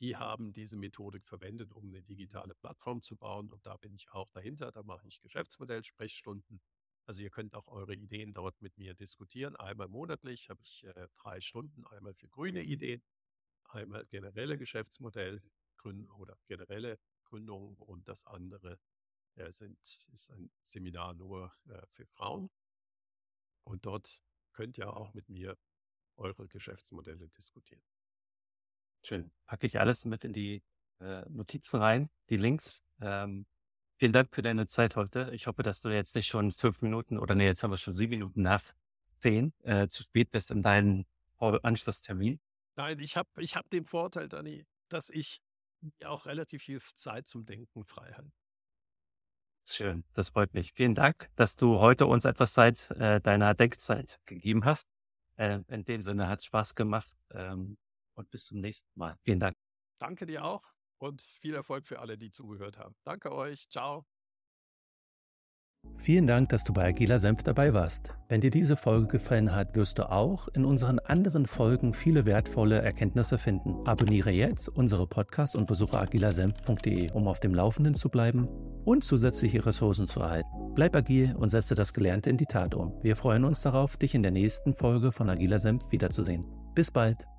die haben diese Methodik verwendet, um eine digitale Plattform zu bauen. Und da bin ich auch dahinter. Da mache ich Geschäftsmodell-Sprechstunden. Also ihr könnt auch eure Ideen dort mit mir diskutieren. Einmal monatlich habe ich äh, drei Stunden, einmal für grüne Ideen, einmal generelle Geschäftsmodell oder generelle Gründungen und das andere äh, sind, ist ein Seminar nur äh, für Frauen. Und dort könnt ihr auch mit mir eure Geschäftsmodelle diskutieren. Schön. Packe ich alles mit in die äh, Notizen rein, die Links. Ähm, vielen Dank für deine Zeit heute. Ich hoffe, dass du jetzt nicht schon fünf Minuten oder nee, jetzt haben wir schon sieben Minuten nach zehn äh, zu spät bist in deinen Anschlusstermin. Nein, ich habe ich hab den Vorteil, Dani, dass ich auch relativ viel Zeit zum Denken frei habe. Schön, das freut mich. Vielen Dank, dass du heute uns etwas Zeit äh, deiner Denkzeit gegeben hast. Äh, in dem Sinne hat es Spaß gemacht. Ähm, und bis zum nächsten Mal. Vielen Dank. Danke dir auch und viel Erfolg für alle, die zugehört haben. Danke euch. Ciao. Vielen Dank, dass du bei Agila Senf dabei warst. Wenn dir diese Folge gefallen hat, wirst du auch in unseren anderen Folgen viele wertvolle Erkenntnisse finden. Abonniere jetzt unsere Podcasts und besuche agilasenf.de, um auf dem Laufenden zu bleiben und zusätzliche Ressourcen zu erhalten. Bleib agil und setze das Gelernte in die Tat um. Wir freuen uns darauf, dich in der nächsten Folge von Agila Senf wiederzusehen. Bis bald.